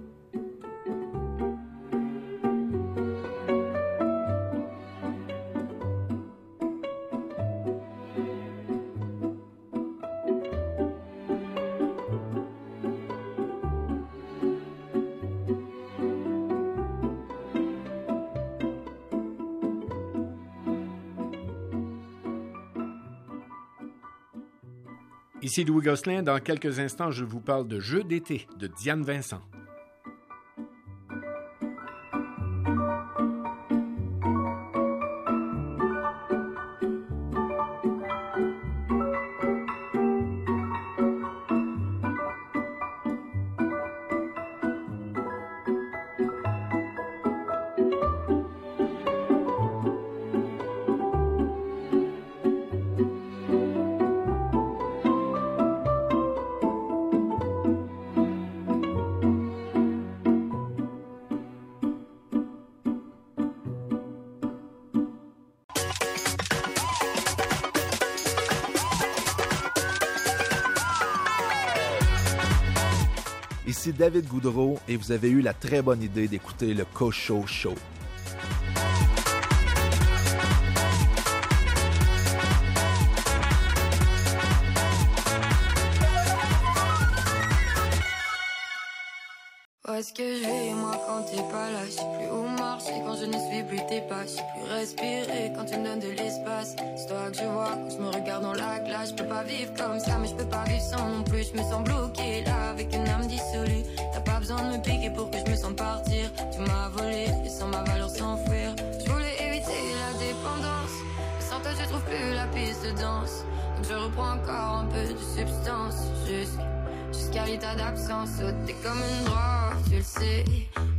Ici Louis Gosselin. Dans quelques instants, je vous parle de Jeux d'été de Diane Vincent. Ici David Goudreau et vous avez eu la très bonne idée d'écouter le Cocho Show. Est-ce que je vais, moi, quand t'es pas là? Je plus où marcher quand je ne suis plus tes pas. Je plus respirer quand tu me donnes de l'espace. C'est toi que je vois quand je me regarde dans la glace. Je peux pas vivre comme ça, mais je peux pas vivre sans non plus. Je me sens bloqué là avec une âme dissolue. T'as pas besoin de me piquer pour que je me sente partir. Tu m'as volé et sans ma valeur s'enfuir. Je voulais éviter la dépendance. Mais sans toi, je trouve plus la piste de danse. Donc je reprends encore un peu de substance. Jusqu'à l'état d'absence. T'es comme une drogue, tu le sais.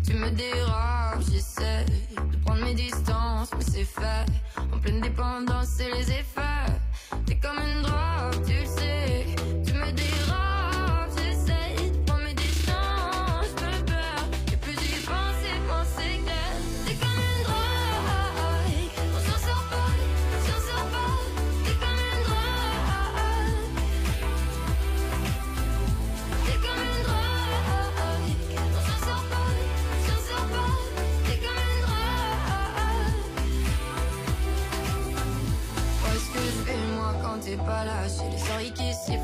Tu me dérobes, j'essaie de prendre mes distances, mais c'est fait. En pleine dépendance, c'est les effets. T'es comme une drogue, tu le sais.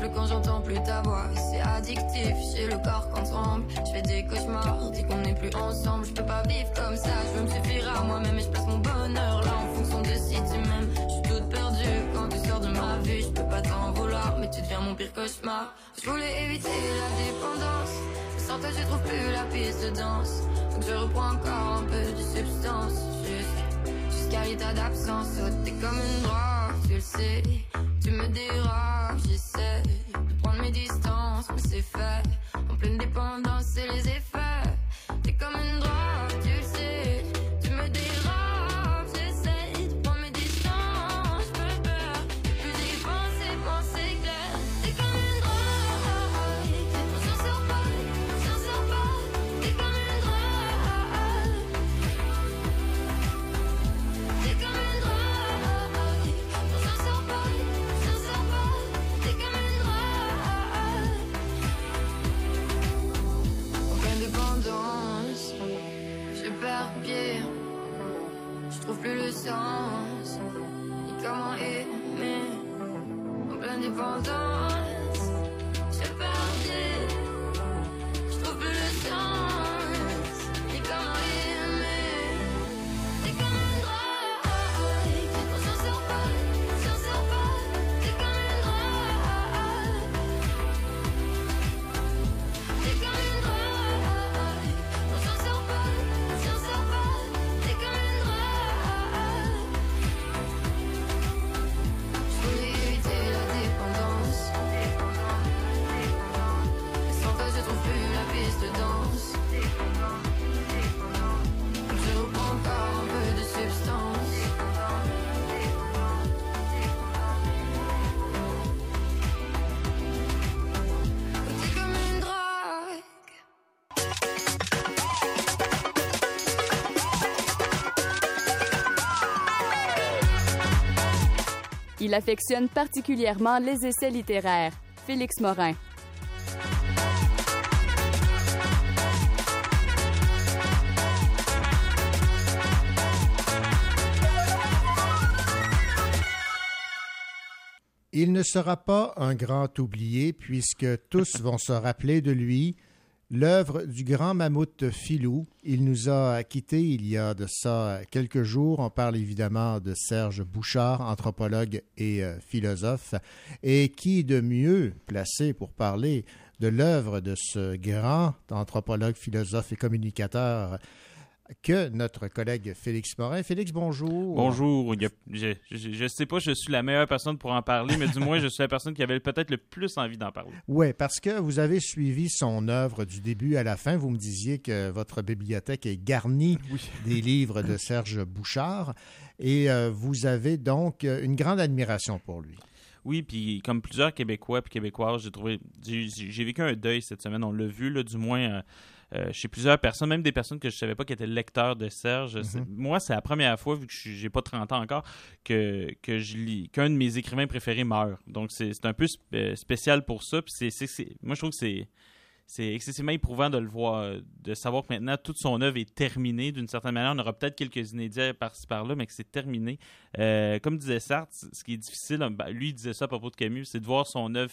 Quand j'entends plus ta voix. C'est addictif, j'ai le corps qu'on tremble. Je fais des cauchemars, dis qu'on n'est plus ensemble. Je peux pas vivre comme ça, je me suffire à moi-même et je place mon bonheur là en fonction de si tu m'aimes. Je suis toute perdue quand tu sors de ma vie. Je peux pas t'en vouloir, mais tu deviens mon pire cauchemar. Je voulais éviter la dépendance, sans toi je trouve plus la piste de danse. Donc je reprends encore un peu de substance, jusqu'à l'état d'absence. T'es comme une drogue, tu le sais. Tu me déranges, j'essaie de prendre mes distances, mais c'est fait. En pleine dépendance, c'est les effets. T'es comme une drogue, Ni comment aimer. En pleine dépendance, Il affectionne particulièrement les essais littéraires. Félix Morin. Il ne sera pas un grand oublié puisque tous vont se rappeler de lui. L'œuvre du grand mammouth Filou, il nous a quittés il y a de ça quelques jours. On parle évidemment de Serge Bouchard, anthropologue et euh, philosophe. Et qui de mieux placé pour parler de l'œuvre de ce grand anthropologue, philosophe et communicateur que notre collègue Félix Morin. Félix, bonjour. Bonjour. Il y a- je, je sais pas, je suis la meilleure personne pour en parler, mais du moins, je suis la personne qui avait peut-être le plus envie d'en parler. Oui, parce que vous avez suivi son œuvre du début à la fin. Vous me disiez que votre bibliothèque est garnie des livres de Serge Bouchard et euh, vous avez donc euh, une grande admiration pour lui. Oui, puis comme plusieurs Québécois puis Québécoises, j'ai trouvé, j'ai j'ai vécu un deuil cette semaine. On l'a vu, là, du moins euh, chez plusieurs personnes, même des personnes que je savais pas qui étaient lecteurs de Serge. C'est- Moi, c'est la première fois, vu que je- j'ai pas 30 ans encore, que, que je lis qu'un de mes écrivains préférés meurt. Donc c'est un peu sp- euh, spécial pour ça. Puis c'est- moi, je trouve que c'est c'est excessivement éprouvant de le voir, euh, de savoir que maintenant toute son œuvre est terminée d'une certaine manière. On aura peut-être quelques inédits par-ci par-là, mais que c'est terminé. Euh, comme disait Sartre, ce qui est difficile, ben, lui il disait ça à propos de Camus, c'est de voir son œuvre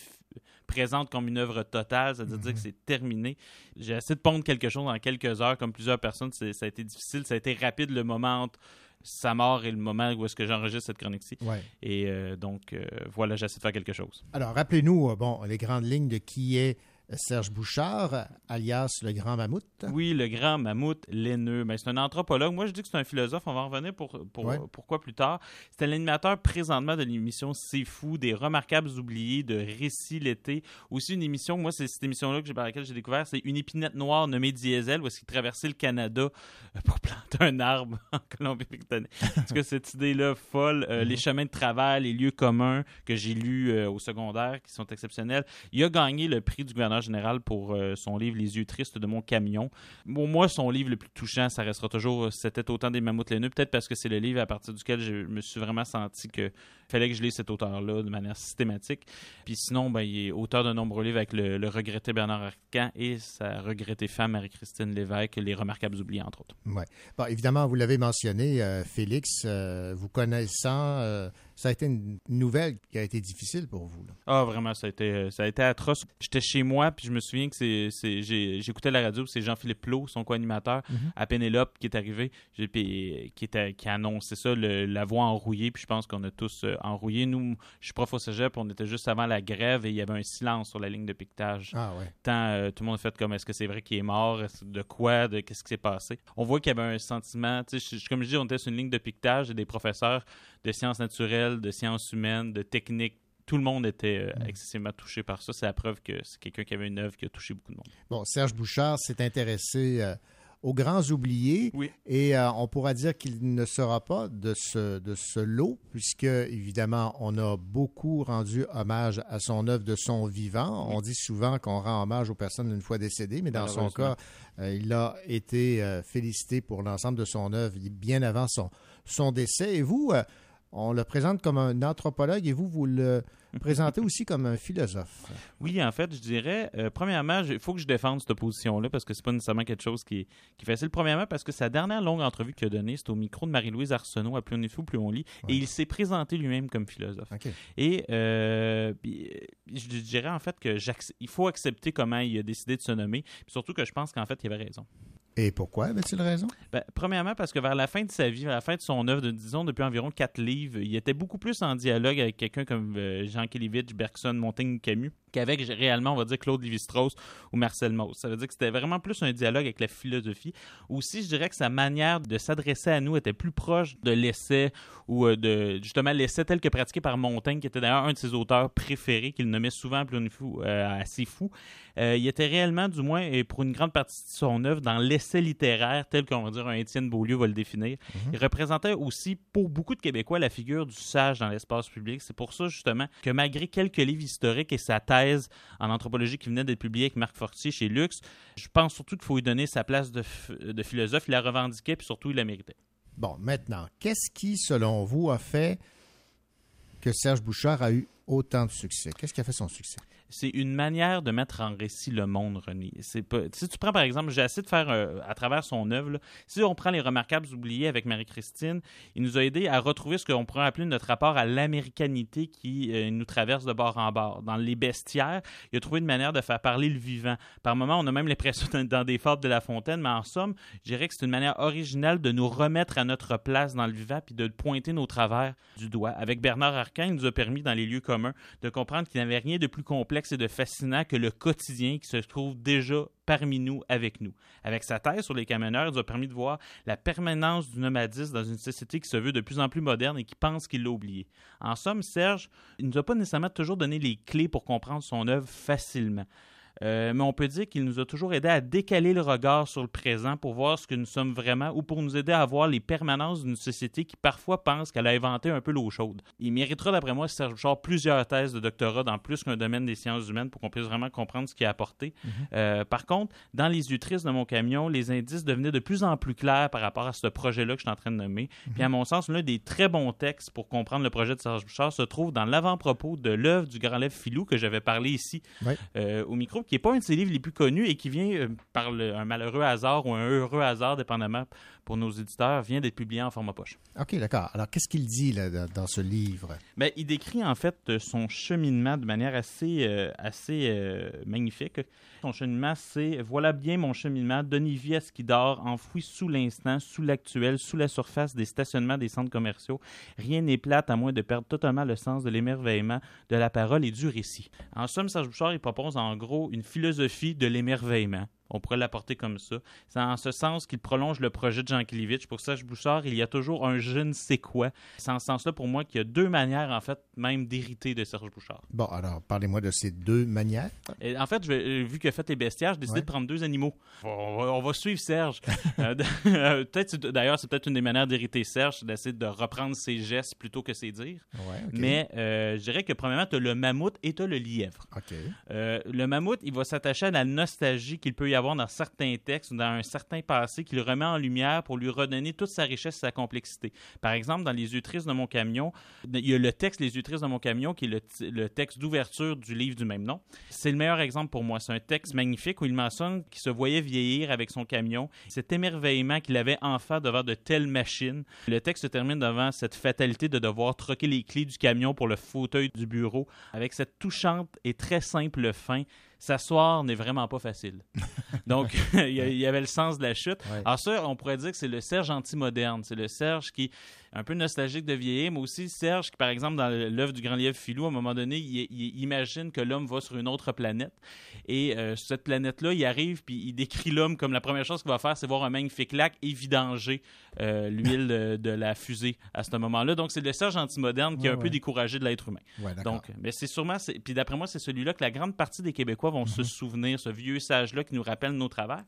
présente comme une œuvre totale, c'est-à-dire dire que c'est terminé. J'ai essayé de pondre quelque chose en quelques heures, comme plusieurs personnes, ça a été difficile, ça a été rapide le moment entre sa mort et le moment où est-ce que j'enregistre cette chronique-ci. Ouais. Et euh, donc, euh, voilà, j'essaie de faire quelque chose. Alors, rappelez-nous, bon, les grandes lignes de qui est Serge Bouchard, alias le grand mammouth. Oui, le grand mammouth laineux. Ben, c'est un anthropologue. Moi, je dis que c'est un philosophe. On va en revenir pour, pour- Ouais. pourquoi plus tard. C'était l'animateur présentement de l'émission C'est fou, des remarquables oubliés, de Récits l'été. Aussi une émission, moi, c'est cette émission-là que j'ai- par laquelle j'ai découvert, c'est une épinette noire nommée Diesel, où est-ce qu'il traversait le Canada euh, pour planter un arbre en Colombie-Britannique. Parce que cette idée-là folle, euh, les chemins de travail, les lieux communs que j'ai lus euh, au secondaire, qui sont exceptionnels. Il a gagné le prix du gouverneur général pour euh, son livre Les yeux tristes de mon camion. Pour moi, son livre le plus touchant, ça restera toujours euh, C'était autant des mammouths laineux. Peut-être parce que c'est le livre à partir duquel je me suis vraiment senti que fallait que je lise cet auteur-là de manière systématique. Puis sinon, ben, il est auteur de nombreux livres avec le, le regretté Bernard Arcan et sa regrettée femme Marie-Christine Lévesque, Les Remarquables oubliés, entre autres. Ouais. Bon, évidemment, vous l'avez mentionné, euh, Félix, vous connaissant ça a été une nouvelle qui a été difficile pour vous. là. Ah, vraiment, ça a été, ça a été atroce. J'étais chez moi, puis je me souviens que c'est, j'écoutais la radio, c'est Jean-Philippe Plot, son co-animateur, Mhm. à Pénélope, qui est arrivé, puis, qui, était, qui a annoncé ça, le- la voix enrouillée, puis je pense qu'on a tous euh, enrouillé. Nous, je suis prof au cégep, on était juste avant la grève, et il y avait un silence sur la ligne de piquetage. Ah ouais. Tant, euh, tout le monde a fait comme, est-ce que c'est vrai qu'il est mort? De quoi? De qu'est-ce qui s'est passé? On voit qu'il y avait un sentiment, tu sais, je- comme je dis, on était sur une ligne de piquetage, et des professeurs de sciences naturelles, de sciences humaines, de techniques, tout le monde était euh, excessivement touché par ça. C'est la preuve que c'est quelqu'un qui avait une œuvre qui a touché beaucoup de monde. Bon, Serge Bouchard s'est intéressé euh, aux grands oubliés et euh, on pourra dire qu'il ne sera pas de ce, de ce lot puisque, évidemment, on a beaucoup rendu hommage à son œuvre de son vivant. On dit souvent qu'on rend hommage aux personnes une fois décédées, mais dans son cas, euh, il a été félicité pour l'ensemble de son œuvre bien avant son, son décès. Et vous, on le présente comme un anthropologue et vous, vous le présentez aussi comme un philosophe. Oui, en fait, je dirais, euh, premièrement, il faut que je défende cette position-là parce que c'est pas nécessairement quelque chose qui est, qui est facile. Premièrement, parce que sa dernière longue entrevue qu'il a donnée, c'était au micro de Marie-Louise Arsenault à Plus on est fou, plus on lit, et il s'est présenté lui-même comme philosophe. Et euh, euh, je dirais en fait que il faut accepter comment il a décidé de se nommer, surtout que je pense qu'en fait, il avait raison. Et pourquoi avait-il raison? Ben, premièrement, parce que vers la fin de sa vie, vers la fin de son œuvre, de, disons depuis environ quatre livres, il était beaucoup plus en dialogue avec quelqu'un comme euh, Jean Kelevitch, Bergson, Montaigne, Camus, qu'avec réellement, on va dire, Claude Lévi-Strauss ou Marcel Mauss. Ça veut dire que c'était vraiment plus un dialogue avec la philosophie. Aussi, je dirais que sa manière de s'adresser à nous était plus proche de l'essai ou euh, de justement l'essai tel que pratiqué par Montaigne, qui était d'ailleurs un de ses auteurs préférés, qu'il nommait souvent plus fou, assez fou. Il était réellement, du moins, et pour une grande partie de son œuvre, dans l'essai littéraire, tel qu'on va dire un Étienne Beaulieu va le définir. Il représentait aussi, pour beaucoup de Québécois, la figure du sage dans l'espace public. C'est pour ça, justement, que malgré quelques livres historiques et sa thèse en anthropologie qui venait d'être publiée avec Marc Fortier chez Lux, je pense surtout qu'il faut lui donner sa place de, de philosophe. Il la revendiquait, puis surtout, il la méritait. Bon, maintenant, qu'est-ce qui, selon vous, a fait que Serge Bouchard a eu autant de succès? Qu'est-ce qui a fait son succès? C'est une manière de mettre en récit le monde, René. Pas, si tu prends par exemple, j'ai essayé de faire euh, à travers son œuvre, si on prend les remarquables oubliés avec Marie-Christine, il nous a aidé à retrouver ce qu'on pourrait appeler notre rapport à l'américanité qui euh, nous traverse de bord en bord. Dans Les Bestiaires, il a trouvé une manière de faire parler le vivant. Par moments, on a même l'impression d'être dans des fables de La Fontaine, mais en somme, je dirais que c'est une manière originale de nous remettre à notre place dans le vivant puis de pointer nos travers du doigt. Avec Bernard Arcan, il nous a permis, dans les lieux communs, de comprendre qu'il n'y avait rien de plus complexe et de fascinant que le quotidien qui se trouve déjà parmi nous, avec nous. Avec sa thèse sur les camionneurs, il nous a permis de voir la permanence du nomadisme dans une société qui se veut de plus en plus moderne et qui pense qu'il l'a oublié. En somme, Serge, il ne nous a pas nécessairement toujours donné les clés pour comprendre son œuvre facilement. Euh, mais on peut dire qu'il nous a toujours aidé à décaler le regard sur le présent pour voir ce que nous sommes vraiment ou pour nous aider à voir les permanences d'une société qui parfois pense qu'elle a inventé un peu l'eau chaude. Il méritera, d'après moi, Serge Bouchard, plusieurs thèses de doctorat dans plus qu'un domaine des sciences humaines pour qu'on puisse vraiment comprendre ce qu'il a apporté. Euh, par contre, dans les utrices de mon camion, les indices devenaient de plus en plus clairs par rapport à ce projet-là que je suis en train de nommer. Puis, à mon sens, l'un des très bons textes pour comprendre le projet de Serge Bouchard se trouve dans l'avant-propos de l'œuvre du grand lève Filou que j'avais parlé ici euh, au micro, qui n'est pas un de ses livres les plus connus et qui vient euh, par un malheureux hasard ou un heureux hasard, dépendamment pour nos éditeurs, vient d'être publié en format poche. OK, d'accord. Alors, qu'est-ce qu'il dit là, dans, ce livre? Ben, il décrit en fait euh, son cheminement de manière assez, euh, assez euh, magnifique. Son cheminement, c'est Voilà bien mon cheminement, donner vie à ce qui dort, enfoui sous l'instant, sous l'actuel, sous la surface des stationnements des centres commerciaux. Rien n'est plate à moins de perdre totalement le sens de l'émerveillement, de la parole et du récit. En somme, Serge Bouchard, il propose en gros une philosophie de l'émerveillement. On pourrait l'apporter comme ça. C'est en ce sens qu'il prolonge le projet de Jean Kilevitch. Pour Serge Bouchard, il y a toujours un je ne sais quoi. C'est en ce sens-là, pour moi, qu'il y a deux manières, en fait, même d'hériter de Serge Bouchard. Bon, alors, parlez-moi de ces deux manières. Et en fait, je euh, vu a fait les bestiaires, j'ai décidé Ouais. de prendre deux animaux. On va, on va suivre Serge. Euh, euh, peut-être, d'ailleurs, c'est peut-être une des manières d'hériter Serge, c'est d'essayer de reprendre ses gestes plutôt que ses dires. Ouais. Mais euh, je dirais que, premièrement, tu as le mammouth et tu as le lièvre. Euh, le mammouth, il va s'attacher à la nostalgie qu'il peut y avoir dans certains textes ou dans un certain passé qu'il remet en lumière pour lui redonner toute sa richesse et sa complexité. Par exemple, dans Les yeux tristes de mon camion, il y a le texte Les yeux tristes de mon camion qui est le texte d'ouverture du livre du même nom. C'est le meilleur exemple pour moi. C'est un texte magnifique où il mentionne qu'il se voyait vieillir avec son camion, cet émerveillement qu'il avait enfin devant de telles machines. Le texte se termine devant cette fatalité de devoir troquer les clés du camion pour le fauteuil du bureau avec cette touchante et très simple fin. S'asseoir n'est vraiment pas facile. Donc, il y avait le sens de la chute. Alors ça, on pourrait dire que c'est le Serge anti-moderne. C'est le Serge qui un peu nostalgique de vieillir, mais aussi Serge qui, par exemple, dans l'œuvre du Grand Lièvre Filou, à un moment donné, il, il imagine que l'homme va sur une autre planète. Et euh, sur cette planète-là, il arrive, puis il décrit l'homme comme la première chose qu'il va faire, c'est voir un magnifique lac et vidanger euh, l'huile de, de la fusée à ce moment-là. Donc, c'est le Serge anti-moderne qui est Ouais, un peu découragé de l'être humain. Ouais. Donc, mais c'est sûrement, c'est- puis d'après moi, c'est celui-là que la grande partie des Québécois vont Mhm. se souvenir, ce vieux sage-là qui nous rappelle nos travers.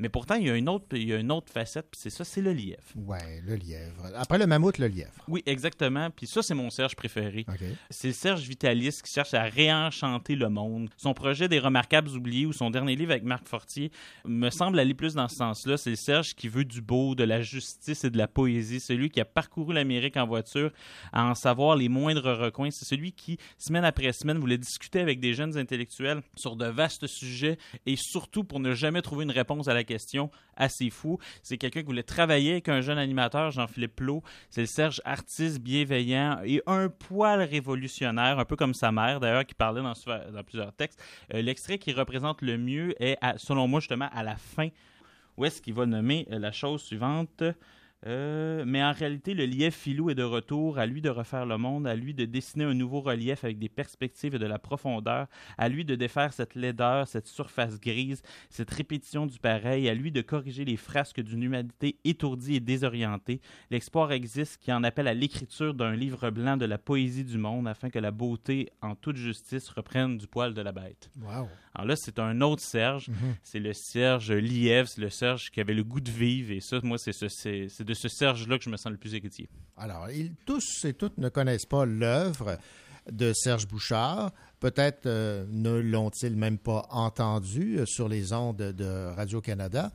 Mais pourtant, il y a une autre, il y a une autre facette, puis c'est ça, c'est le lièvre. Ouais, le lièvre. Après le mammouth, le lièvre. Oui, exactement. Puis ça, c'est mon Serge préféré. OK. C'est Serge Vitalis qui cherche à réenchanter le monde. Son projet des Remarquables oubliés ou son dernier livre avec Marc Fortier me semble aller plus dans ce sens-là. C'est Serge qui veut du beau, de la justice et de la poésie. Celui qui a parcouru l'Amérique en voiture à en savoir les moindres recoins. C'est celui qui, semaine après semaine, voulait discuter avec des jeunes intellectuels sur de vastes sujets et surtout pour ne jamais trouver une réponse à la question assez fou. C'est quelqu'un qui voulait travailler avec un jeune animateur, Jean-Philippe Plot. C'est le Serge artiste bienveillant et un poil révolutionnaire, un peu comme sa mère d'ailleurs, qui parlait dans, plusieurs textes. Euh, L'extrait qui représente le mieux est, selon moi, justement, à la fin, où est-ce qu'il va nommer euh, la chose suivante? Euh, mais en réalité, le lièvre filou est de retour, à lui de refaire le monde, à lui de dessiner un nouveau relief avec des perspectives et de la profondeur, à lui de défaire cette laideur, cette surface grise, cette répétition du pareil, à lui de corriger les frasques d'une humanité étourdie et désorientée. L'espoir existe qui en appelle à l'écriture d'un livre blanc de la poésie du monde afin que la beauté, en toute justice, reprenne du poil de la bête. Wow. Alors là, c'est un autre Serge. Mhm. C'est le Serge Lièvre, c'est le Serge qui avait le goût de vivre. Et ça, moi, c'est ce- c'est de ce Serge-là que je me sens le plus héritier. Alors, tous et toutes ne connaissent pas l'œuvre de Serge Bouchard. Peut-être euh, ne l'ont-ils même pas entendu euh, sur les ondes de Radio-Canada.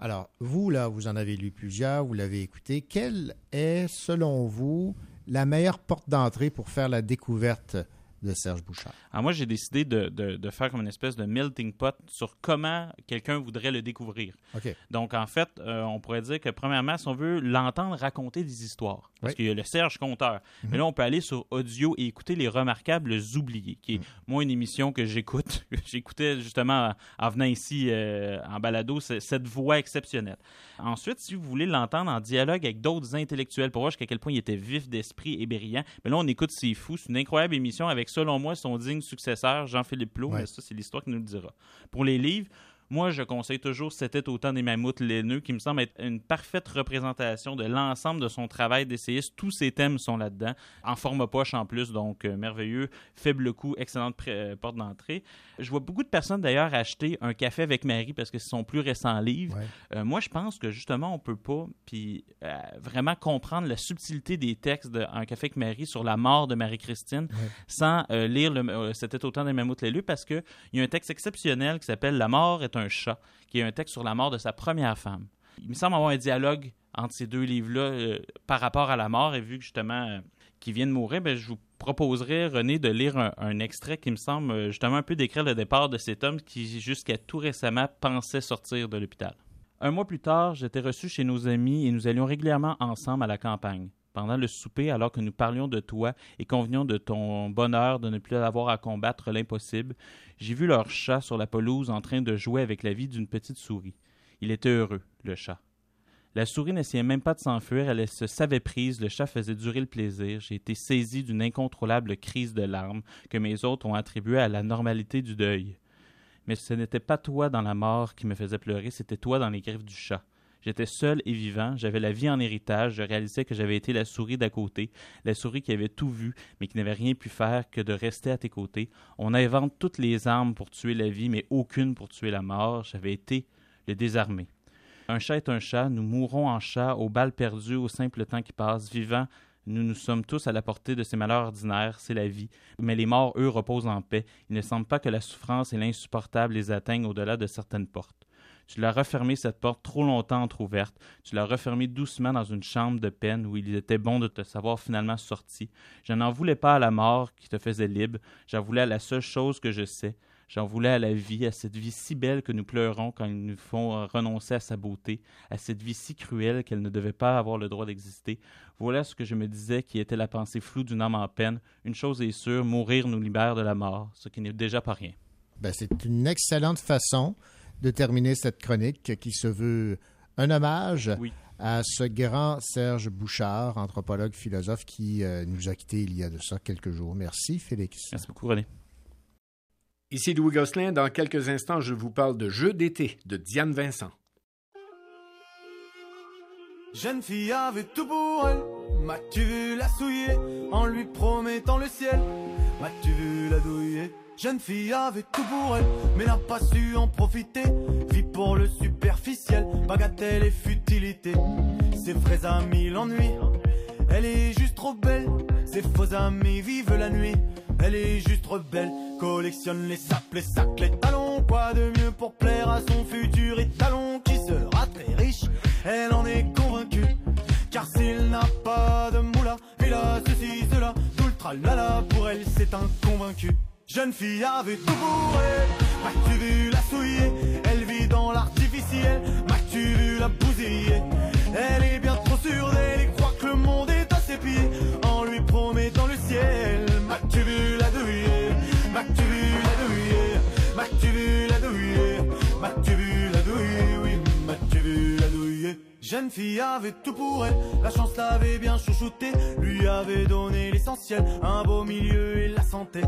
Alors, vous, là, vous en avez lu plusieurs, vous l'avez écouté. Quelle est, selon vous, la meilleure porte d'entrée pour faire la découverte de Serge Bouchard? Alors moi, j'ai décidé de, de- de faire comme une espèce de melting pot sur comment quelqu'un voudrait le découvrir. OK. Donc, en fait, euh, on pourrait dire que, premièrement, si on veut l'entendre raconter des histoires, parce Oui. qu'il y a le Serge Conteur, Mhm. mais là, on peut aller sur audio et écouter Les Remarquables Oubliés, qui est, moi, une émission que j'écoute. J'écoutais justement en, en venant ici euh, en balado, cette voix exceptionnelle. Ensuite, si vous voulez l'entendre en dialogue avec d'autres intellectuels pour voir jusqu'à quel point il était vif d'esprit et brillant, mais là, on écoute C'est fou. C'est une incroyable émission avec, selon moi, son digne successeur, Jean-Philippe Plot. Ouais. Mais ça, c'est l'histoire qui nous le dira. Pour les livres, moi, je conseille toujours C'était autant des mammouths laineux, qui me semble être une parfaite représentation de l'ensemble de son travail d'essayiste. Tous ses thèmes sont là-dedans, en format poche en plus, donc euh, merveilleux, faible coût, excellente euh, porte d'entrée. Je vois beaucoup de personnes d'ailleurs acheter un café avec Marie parce que c'est son plus récent livre. Euh, moi, je pense que justement, on peut pas puis euh, vraiment comprendre la subtilité des textes de Un café avec Marie sur la mort de Marie-Christine sans lire C'était autant des mammouths laineux parce que il y a un texte exceptionnel qui s'appelle La mort est un chat, qui est un texte sur la mort de sa première femme. Il me semble avoir un dialogue entre ces deux livres-là euh, par rapport à la mort, et vu que justement euh, qu'il vient de mourir, ben, je vous proposerais, René, de lire un, extrait qui me semble euh, justement un peu décrire le départ de cet homme qui, jusqu'à tout récemment, pensait sortir de l'hôpital. Un mois plus tard, j'étais reçu chez nos amis et nous allions régulièrement ensemble à la campagne. Pendant le souper, alors que nous parlions de toi et convenions de ton bonheur de ne plus avoir à combattre l'impossible, j'ai vu leur chat sur la pelouse en train de jouer avec la vie d'une petite souris. Il était heureux, le chat. La souris n'essayait même pas de s'enfuir, elle se savait prise, le chat faisait durer le plaisir. J'ai été saisi d'une incontrôlable crise de larmes que mes hôtes ont attribuée à la normalité du deuil. Mais ce n'était pas toi dans la mort qui me faisait pleurer, c'était toi dans les griffes du chat. J'étais seul et vivant, j'avais la vie en héritage, je réalisais que j'avais été la souris d'à côté, la souris qui avait tout vu, mais qui n'avait rien pu faire que de rester à tes côtés. On invente toutes les armes pour tuer la vie, mais aucune pour tuer la mort. J'avais été le désarmé. Un chat est un chat, nous mourrons en chat, aux balles perdues, au simple temps qui passe, vivant. Nous nous sommes tous à la portée de ces malheurs ordinaires, c'est la vie. Mais les morts, eux, reposent en paix. Il ne semble pas que la souffrance et l'insupportable les atteignent au-delà de certaines portes. Tu l'as refermé cette porte trop longtemps entr'ouverte. Tu l'as refermé doucement dans une chambre de peine où il était bon de te savoir finalement sorti. Je n'en voulais pas à la mort qui te faisait libre. J'en voulais à la seule chose que je sais. J'en voulais à la vie, à cette vie si belle que nous pleurons quand ils nous font euh, renoncer à sa beauté, à cette vie si cruelle qu'elle ne devait pas avoir le droit d'exister. Voilà ce que je me disais qui était la pensée floue d'une âme en peine. Une chose est sûre, mourir nous libère de la mort, ce qui n'est déjà pas rien. Ben, c'est une excellente façon de terminer cette chronique qui se veut un hommage à ce grand Serge Bouchard, anthropologue, philosophe, qui euh, nous a quittés il y a de ça quelques jours. Merci, Félix. Merci beaucoup, René. Ici Louis Gosselin. Dans quelques instants, je vous parle de Jeux d'été de Diane Vincent. Jeune fille avait tout pour elle. M'as-tu vu la souiller en lui promettant le ciel M'as-tu vu la douiller Jeune fille avait tout pour elle, mais n'a pas su en profiter. Vit pour le superficiel, bagatelle et futilité. Ses vrais amis l'ennuient, elle est juste trop belle. Ses faux amis vivent la nuit, elle est juste trop belle. Collectionne les sapes, les sacs, les talons. Quoi de mieux pour plaire à son futur étalon qui sera très riche? Elle en est convaincue. Car s'il n'a pas de moula, il a ceci, cela, tout le tralala, pour elle c'est un convaincu. Jeune fille avait tout pour elle, m'as-tu vu la souiller? Elle vit dans l'artificiel, m'as-tu vu la bousiller? Elle est bien trop sûre d'elle et croit que le monde est à ses pieds. En lui promettant le ciel, m'as-tu vu la douiller? M'as-tu vu la douiller? M'as-tu vu la douiller? M'as-tu vu la douiller? Oui, m'as-tu vu la douiller? Jeune fille avait tout pour elle, la chance l'avait bien chouchouté, lui avait donné l'essentiel, un beau milieu et la santé.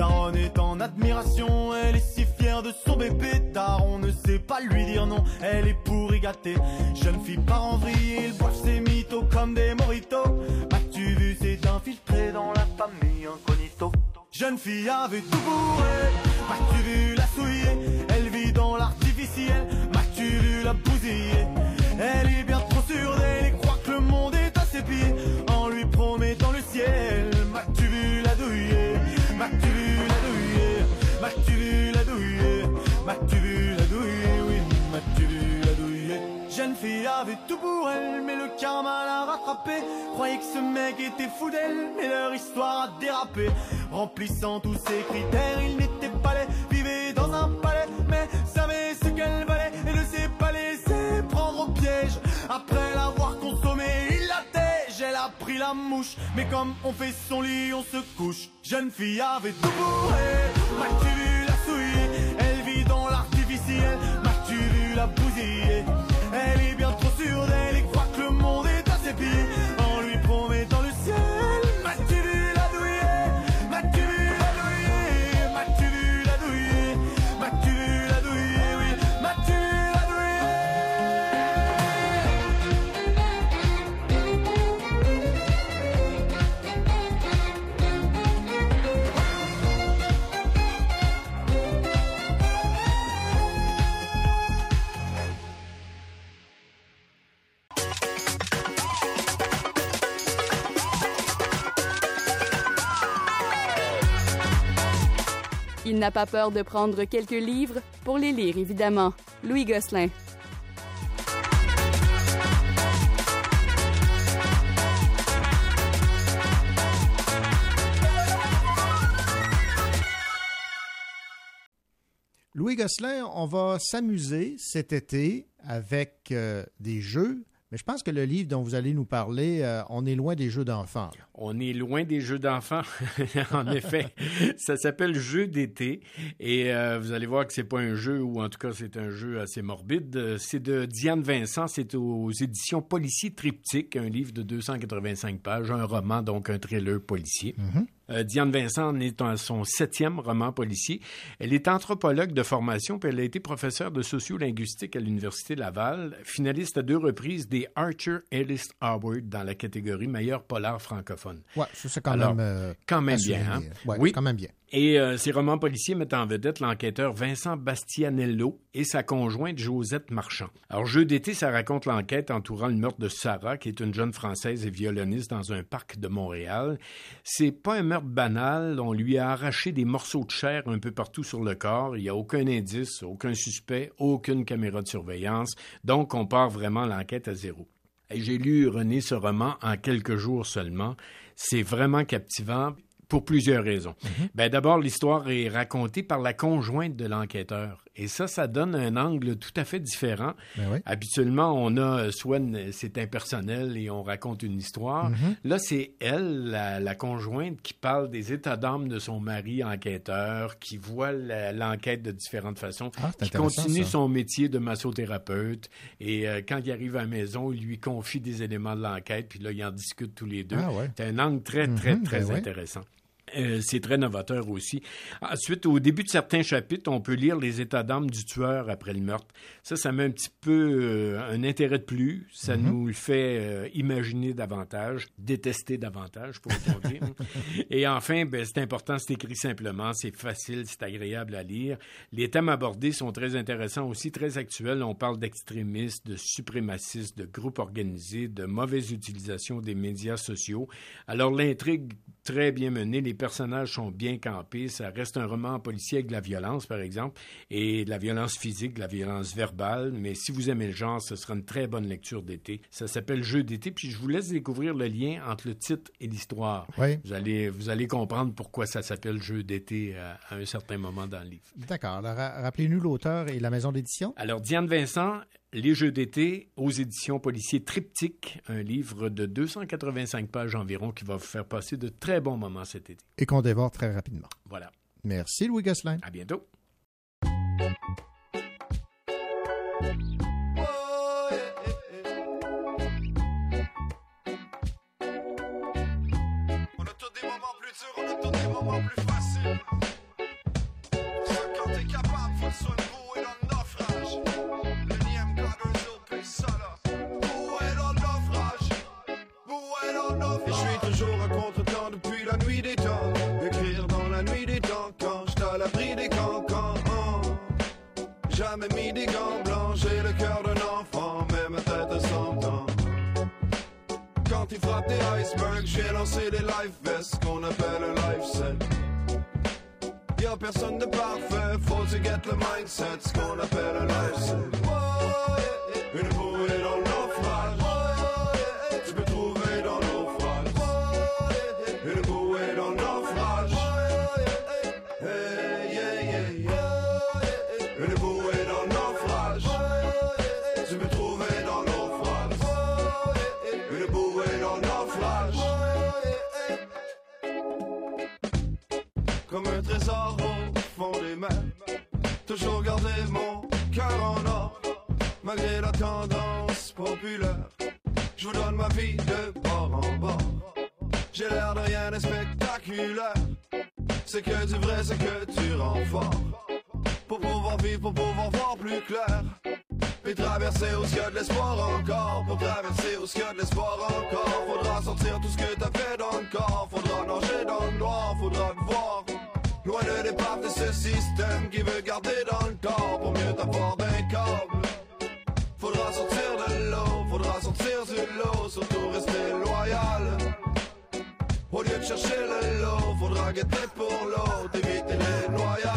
Daron est en admiration, elle est si fière de son bébé. Daron ne sait pas lui dire non, elle est pourri gâtée. Jeune fille part en vrille, ils boivent ses mythos comme des moritos. M'as-tu vu, c'est infiltré dans la famille incognito. Jeune fille avait tout elle, m'as-tu vu la souiller? Elle vit dans l'artificiel, m'as-tu vu la bousiller? Elle est bien trop sûre d'elle et croit que le monde est à ses pieds. En lui promettant le ciel, m'as-tu vu la douiller? La la la la fille avait tout pour elle, mais le karma l'a rattrapé. Croyait que ce mec était fou d'elle, mais leur histoire a dérapé. Remplissant tous ses critères, il n'était pas laid, vivait dans un palais, mais savait ce qu'elle valait et ne s'est pas laissé prendre au piège. Après l'avoir a pris la mouche, mais comme on fait son lit, on se couche. Jeune fille avait tout elle, m'as-tu vu la souiller Elle vit dans l'artificiel, m'as-tu vu la bousiller? Elle est bien trop sûre d'elle Il n'a pas peur de prendre quelques livres pour les lire, évidemment. Louis Gosselin. Louis Gosselin, on va s'amuser cet été avec euh, des jeux, mais je pense que le livre dont vous allez nous parler, euh, on est loin des jeux d'enfants. On est loin des jeux d'enfants, en effet. Ça s'appelle Jeu d'été et euh, vous allez voir que c'est pas un jeu ou en tout cas c'est un jeu assez morbide. C'est de Diane Vincent, c'est aux éditions Policier Triptyque, un livre de 285 pages, un roman donc un thriller policier. Euh, Diane Vincent en est à son septième roman policier. Elle est anthropologue de formation, puis elle a été professeure de sociolinguistique à l'Université Laval, finaliste à deux reprises des Archer Ellis Award dans la catégorie meilleur polar francophone. Ça c'est quand Alors, même. euh, quand même assuré. bien. Hein? Ouais, oui, quand même bien. Et euh, ces romans policiers mettent en vedette l'enquêteur Vincent Bastianello et sa conjointe Josette Marchand. Alors, Jeu d'été, ça raconte l'enquête entourant le meurtre de Sarah, qui est une jeune Française et violoniste dans un parc de Montréal. C'est pas un meurtre banal. On lui a arraché des morceaux de chair un peu partout sur le corps. Il n'y a aucun indice, aucun suspect, aucune caméra de surveillance. Donc, on part vraiment l'enquête à zéro. J'ai lu, René, ce roman en quelques jours seulement. C'est vraiment captivant pour plusieurs raisons. ben, D'abord, l'histoire est racontée par la conjointe de l'enquêteur. Et ça, ça donne un angle tout à fait différent. Ben Habituellement, on a euh, soit c'est impersonnel et on raconte une histoire. Mhm. Là, c'est elle, la, la conjointe, qui parle des états d'âme de son mari enquêteur, qui voit l'enquête de différentes façons, Ah, qui intéressant, continue ça. son métier de massothérapeute. Et euh, quand il arrive à la maison, il lui confie des éléments de l'enquête, puis là, ils en discutent tous les deux. Ah ouais. C'est un angle très, très, Mhm, très ben ouais. Euh, c'est très novateur aussi. Ensuite, au début de certains chapitres, on peut lire les états d'âme du tueur après le meurtre. Ça, ça met un petit peu euh, un intérêt de plus. Ça Mhm. nous le fait euh, imaginer davantage, détester davantage, pourrait-on dire. Et enfin, ben, c'est important, c'est écrit simplement, c'est facile, c'est agréable à lire. Les thèmes abordés sont très intéressants aussi, très actuels. On parle d'extrémistes, de suprémacistes, de groupes organisés, de mauvaise utilisation des médias sociaux. Alors l'intrigue très bien menée, les personnages sont bien campés, ça reste un roman policier avec de la violence par exemple et de la violence physique, de la violence verbale, mais si vous aimez le genre, ce sera une très bonne lecture d'été. Ça s'appelle Jeu d'été, puis je vous laisse découvrir le lien entre le titre et l'histoire. Oui. Vous allez vous allez comprendre pourquoi ça s'appelle Jeu d'été à, à un certain moment dans le livre. D'accord. Alors, ra- rappelez-nous l'auteur et la maison d'édition. Alors, Diane Vincent, Les Jeux d'été aux éditions policiers Triptyque, un livre de 285 pages environ qui va vous faire passer de très bons moments cet été. Et qu'on dévore très rapidement. Voilà. Merci, Louis Gosselin. À bientôt. On a tous des moments plus durs, on a tous icebergs, j'ai lancé des life vests qu'on appelle un life set. Y'a personne de parfait, faut que get le mindset, ce qu'on appelle un life set. Une bouée dans le naufrage, Malgré la tendance populaire. Je vous donne ma vie de bord en bord. J'ai l'air de rien de spectaculaire. C'est que du vrai, c'est que tu rends. Pour pouvoir vivre, pour pouvoir voir plus clair. Puis traverser où il y a de l'espoir encore Pour traverser où il y a de l'espoir encore Faudra sortir tout ce que t'as fait dans le corps Faudra nager dans le noir, faudra te voir Loin de départ de ce système qui veut garder dans le corps Pour mieux t'avoir lot Faudra guetter pour l'autre, éviter les noyades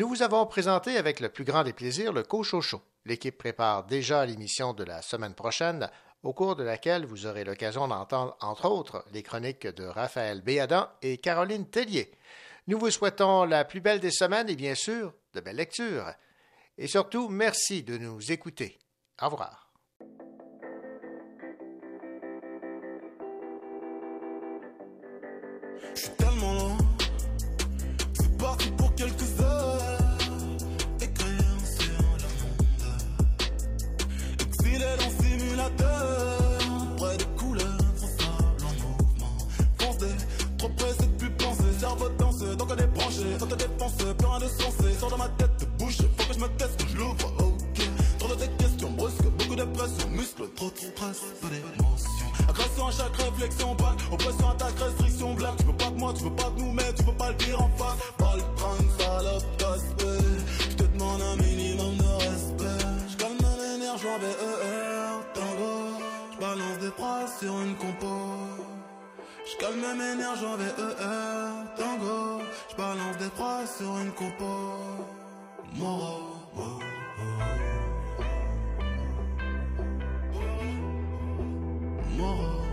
Nous vous avons présenté avec le plus grand des plaisirs le Cochocho. L'équipe prépare déjà l'émission de la semaine prochaine, au cours de laquelle vous aurez l'occasion d'entendre, entre autres, les chroniques de Raphaël Béadan et Caroline Tellier. Nous vous souhaitons la plus belle des semaines et bien sûr, de belles lectures. Et surtout, merci de nous écouter. Au revoir. Trop de stress, pas d'émotion. Agression à chaque réflexion, balle, oppression, attaque, restriction, blague. Tu veux pas de moi, tu veux pas de nous, mais tu veux pas le dire en face. Pas le prendre, salope, casse Je te demande un minimum de respect. Je calme mon énergie en VER, tango. Je balance des phrases sur une compo. Je calme mes énergies en VER, tango. Je balance des phrases sur une compo. Moro, Moro.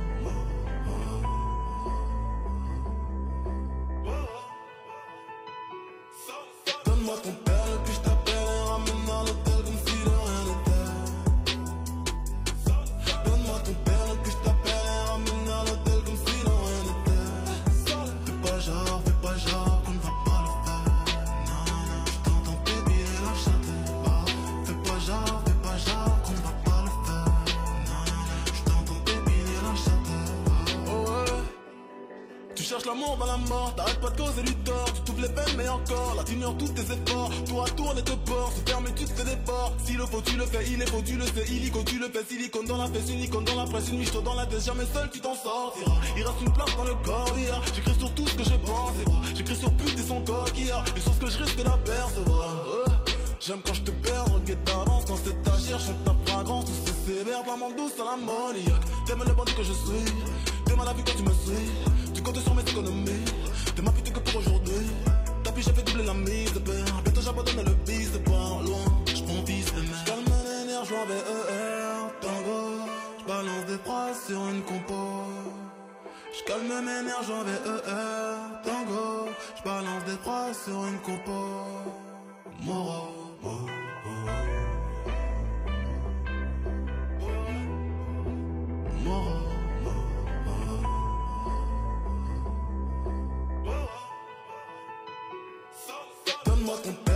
Cherches l'amour dans la mort, t'arrêtes pas de causer du tort, tu t'ouvres les peines mais encore, là t'ignores tous tes efforts, tour à tour on te porte, ferme et tu te fais ports, s'il le faut tu le fais, il est faux tu le sais, illico tu le fais, silicone dans la fesse, une icône dans la presse, une miche dans la tête, jamais seul tu t'en sortiras, il reste une place dans le corps, j'écris sur tout ce que je pense, et j'écris sur pute et son corps, hier, et sur ce que je risque d'apercevoir, J'aime quand je te perds, regrette d'avance Quand c'est ta chair, chante ta fragrance Tout c'est sévère, flamande douce à l'ammoniaque T'aimes le bandit que je suis T'aimes la vie quand tu me suis. Tu comptes sur mes économies. T'es ma pute que pour aujourd'hui. Tapis j'ai fait doubler la mise de père Bientôt j'abandonne le bis de pas loin. J'prends piste de mer J'calme l'énergie en VER Tango J'balance des phrases sur une compo. J'calme mes énergies en VER Tango J'balance des phrases sur une compo. Moro Donne-moi ton père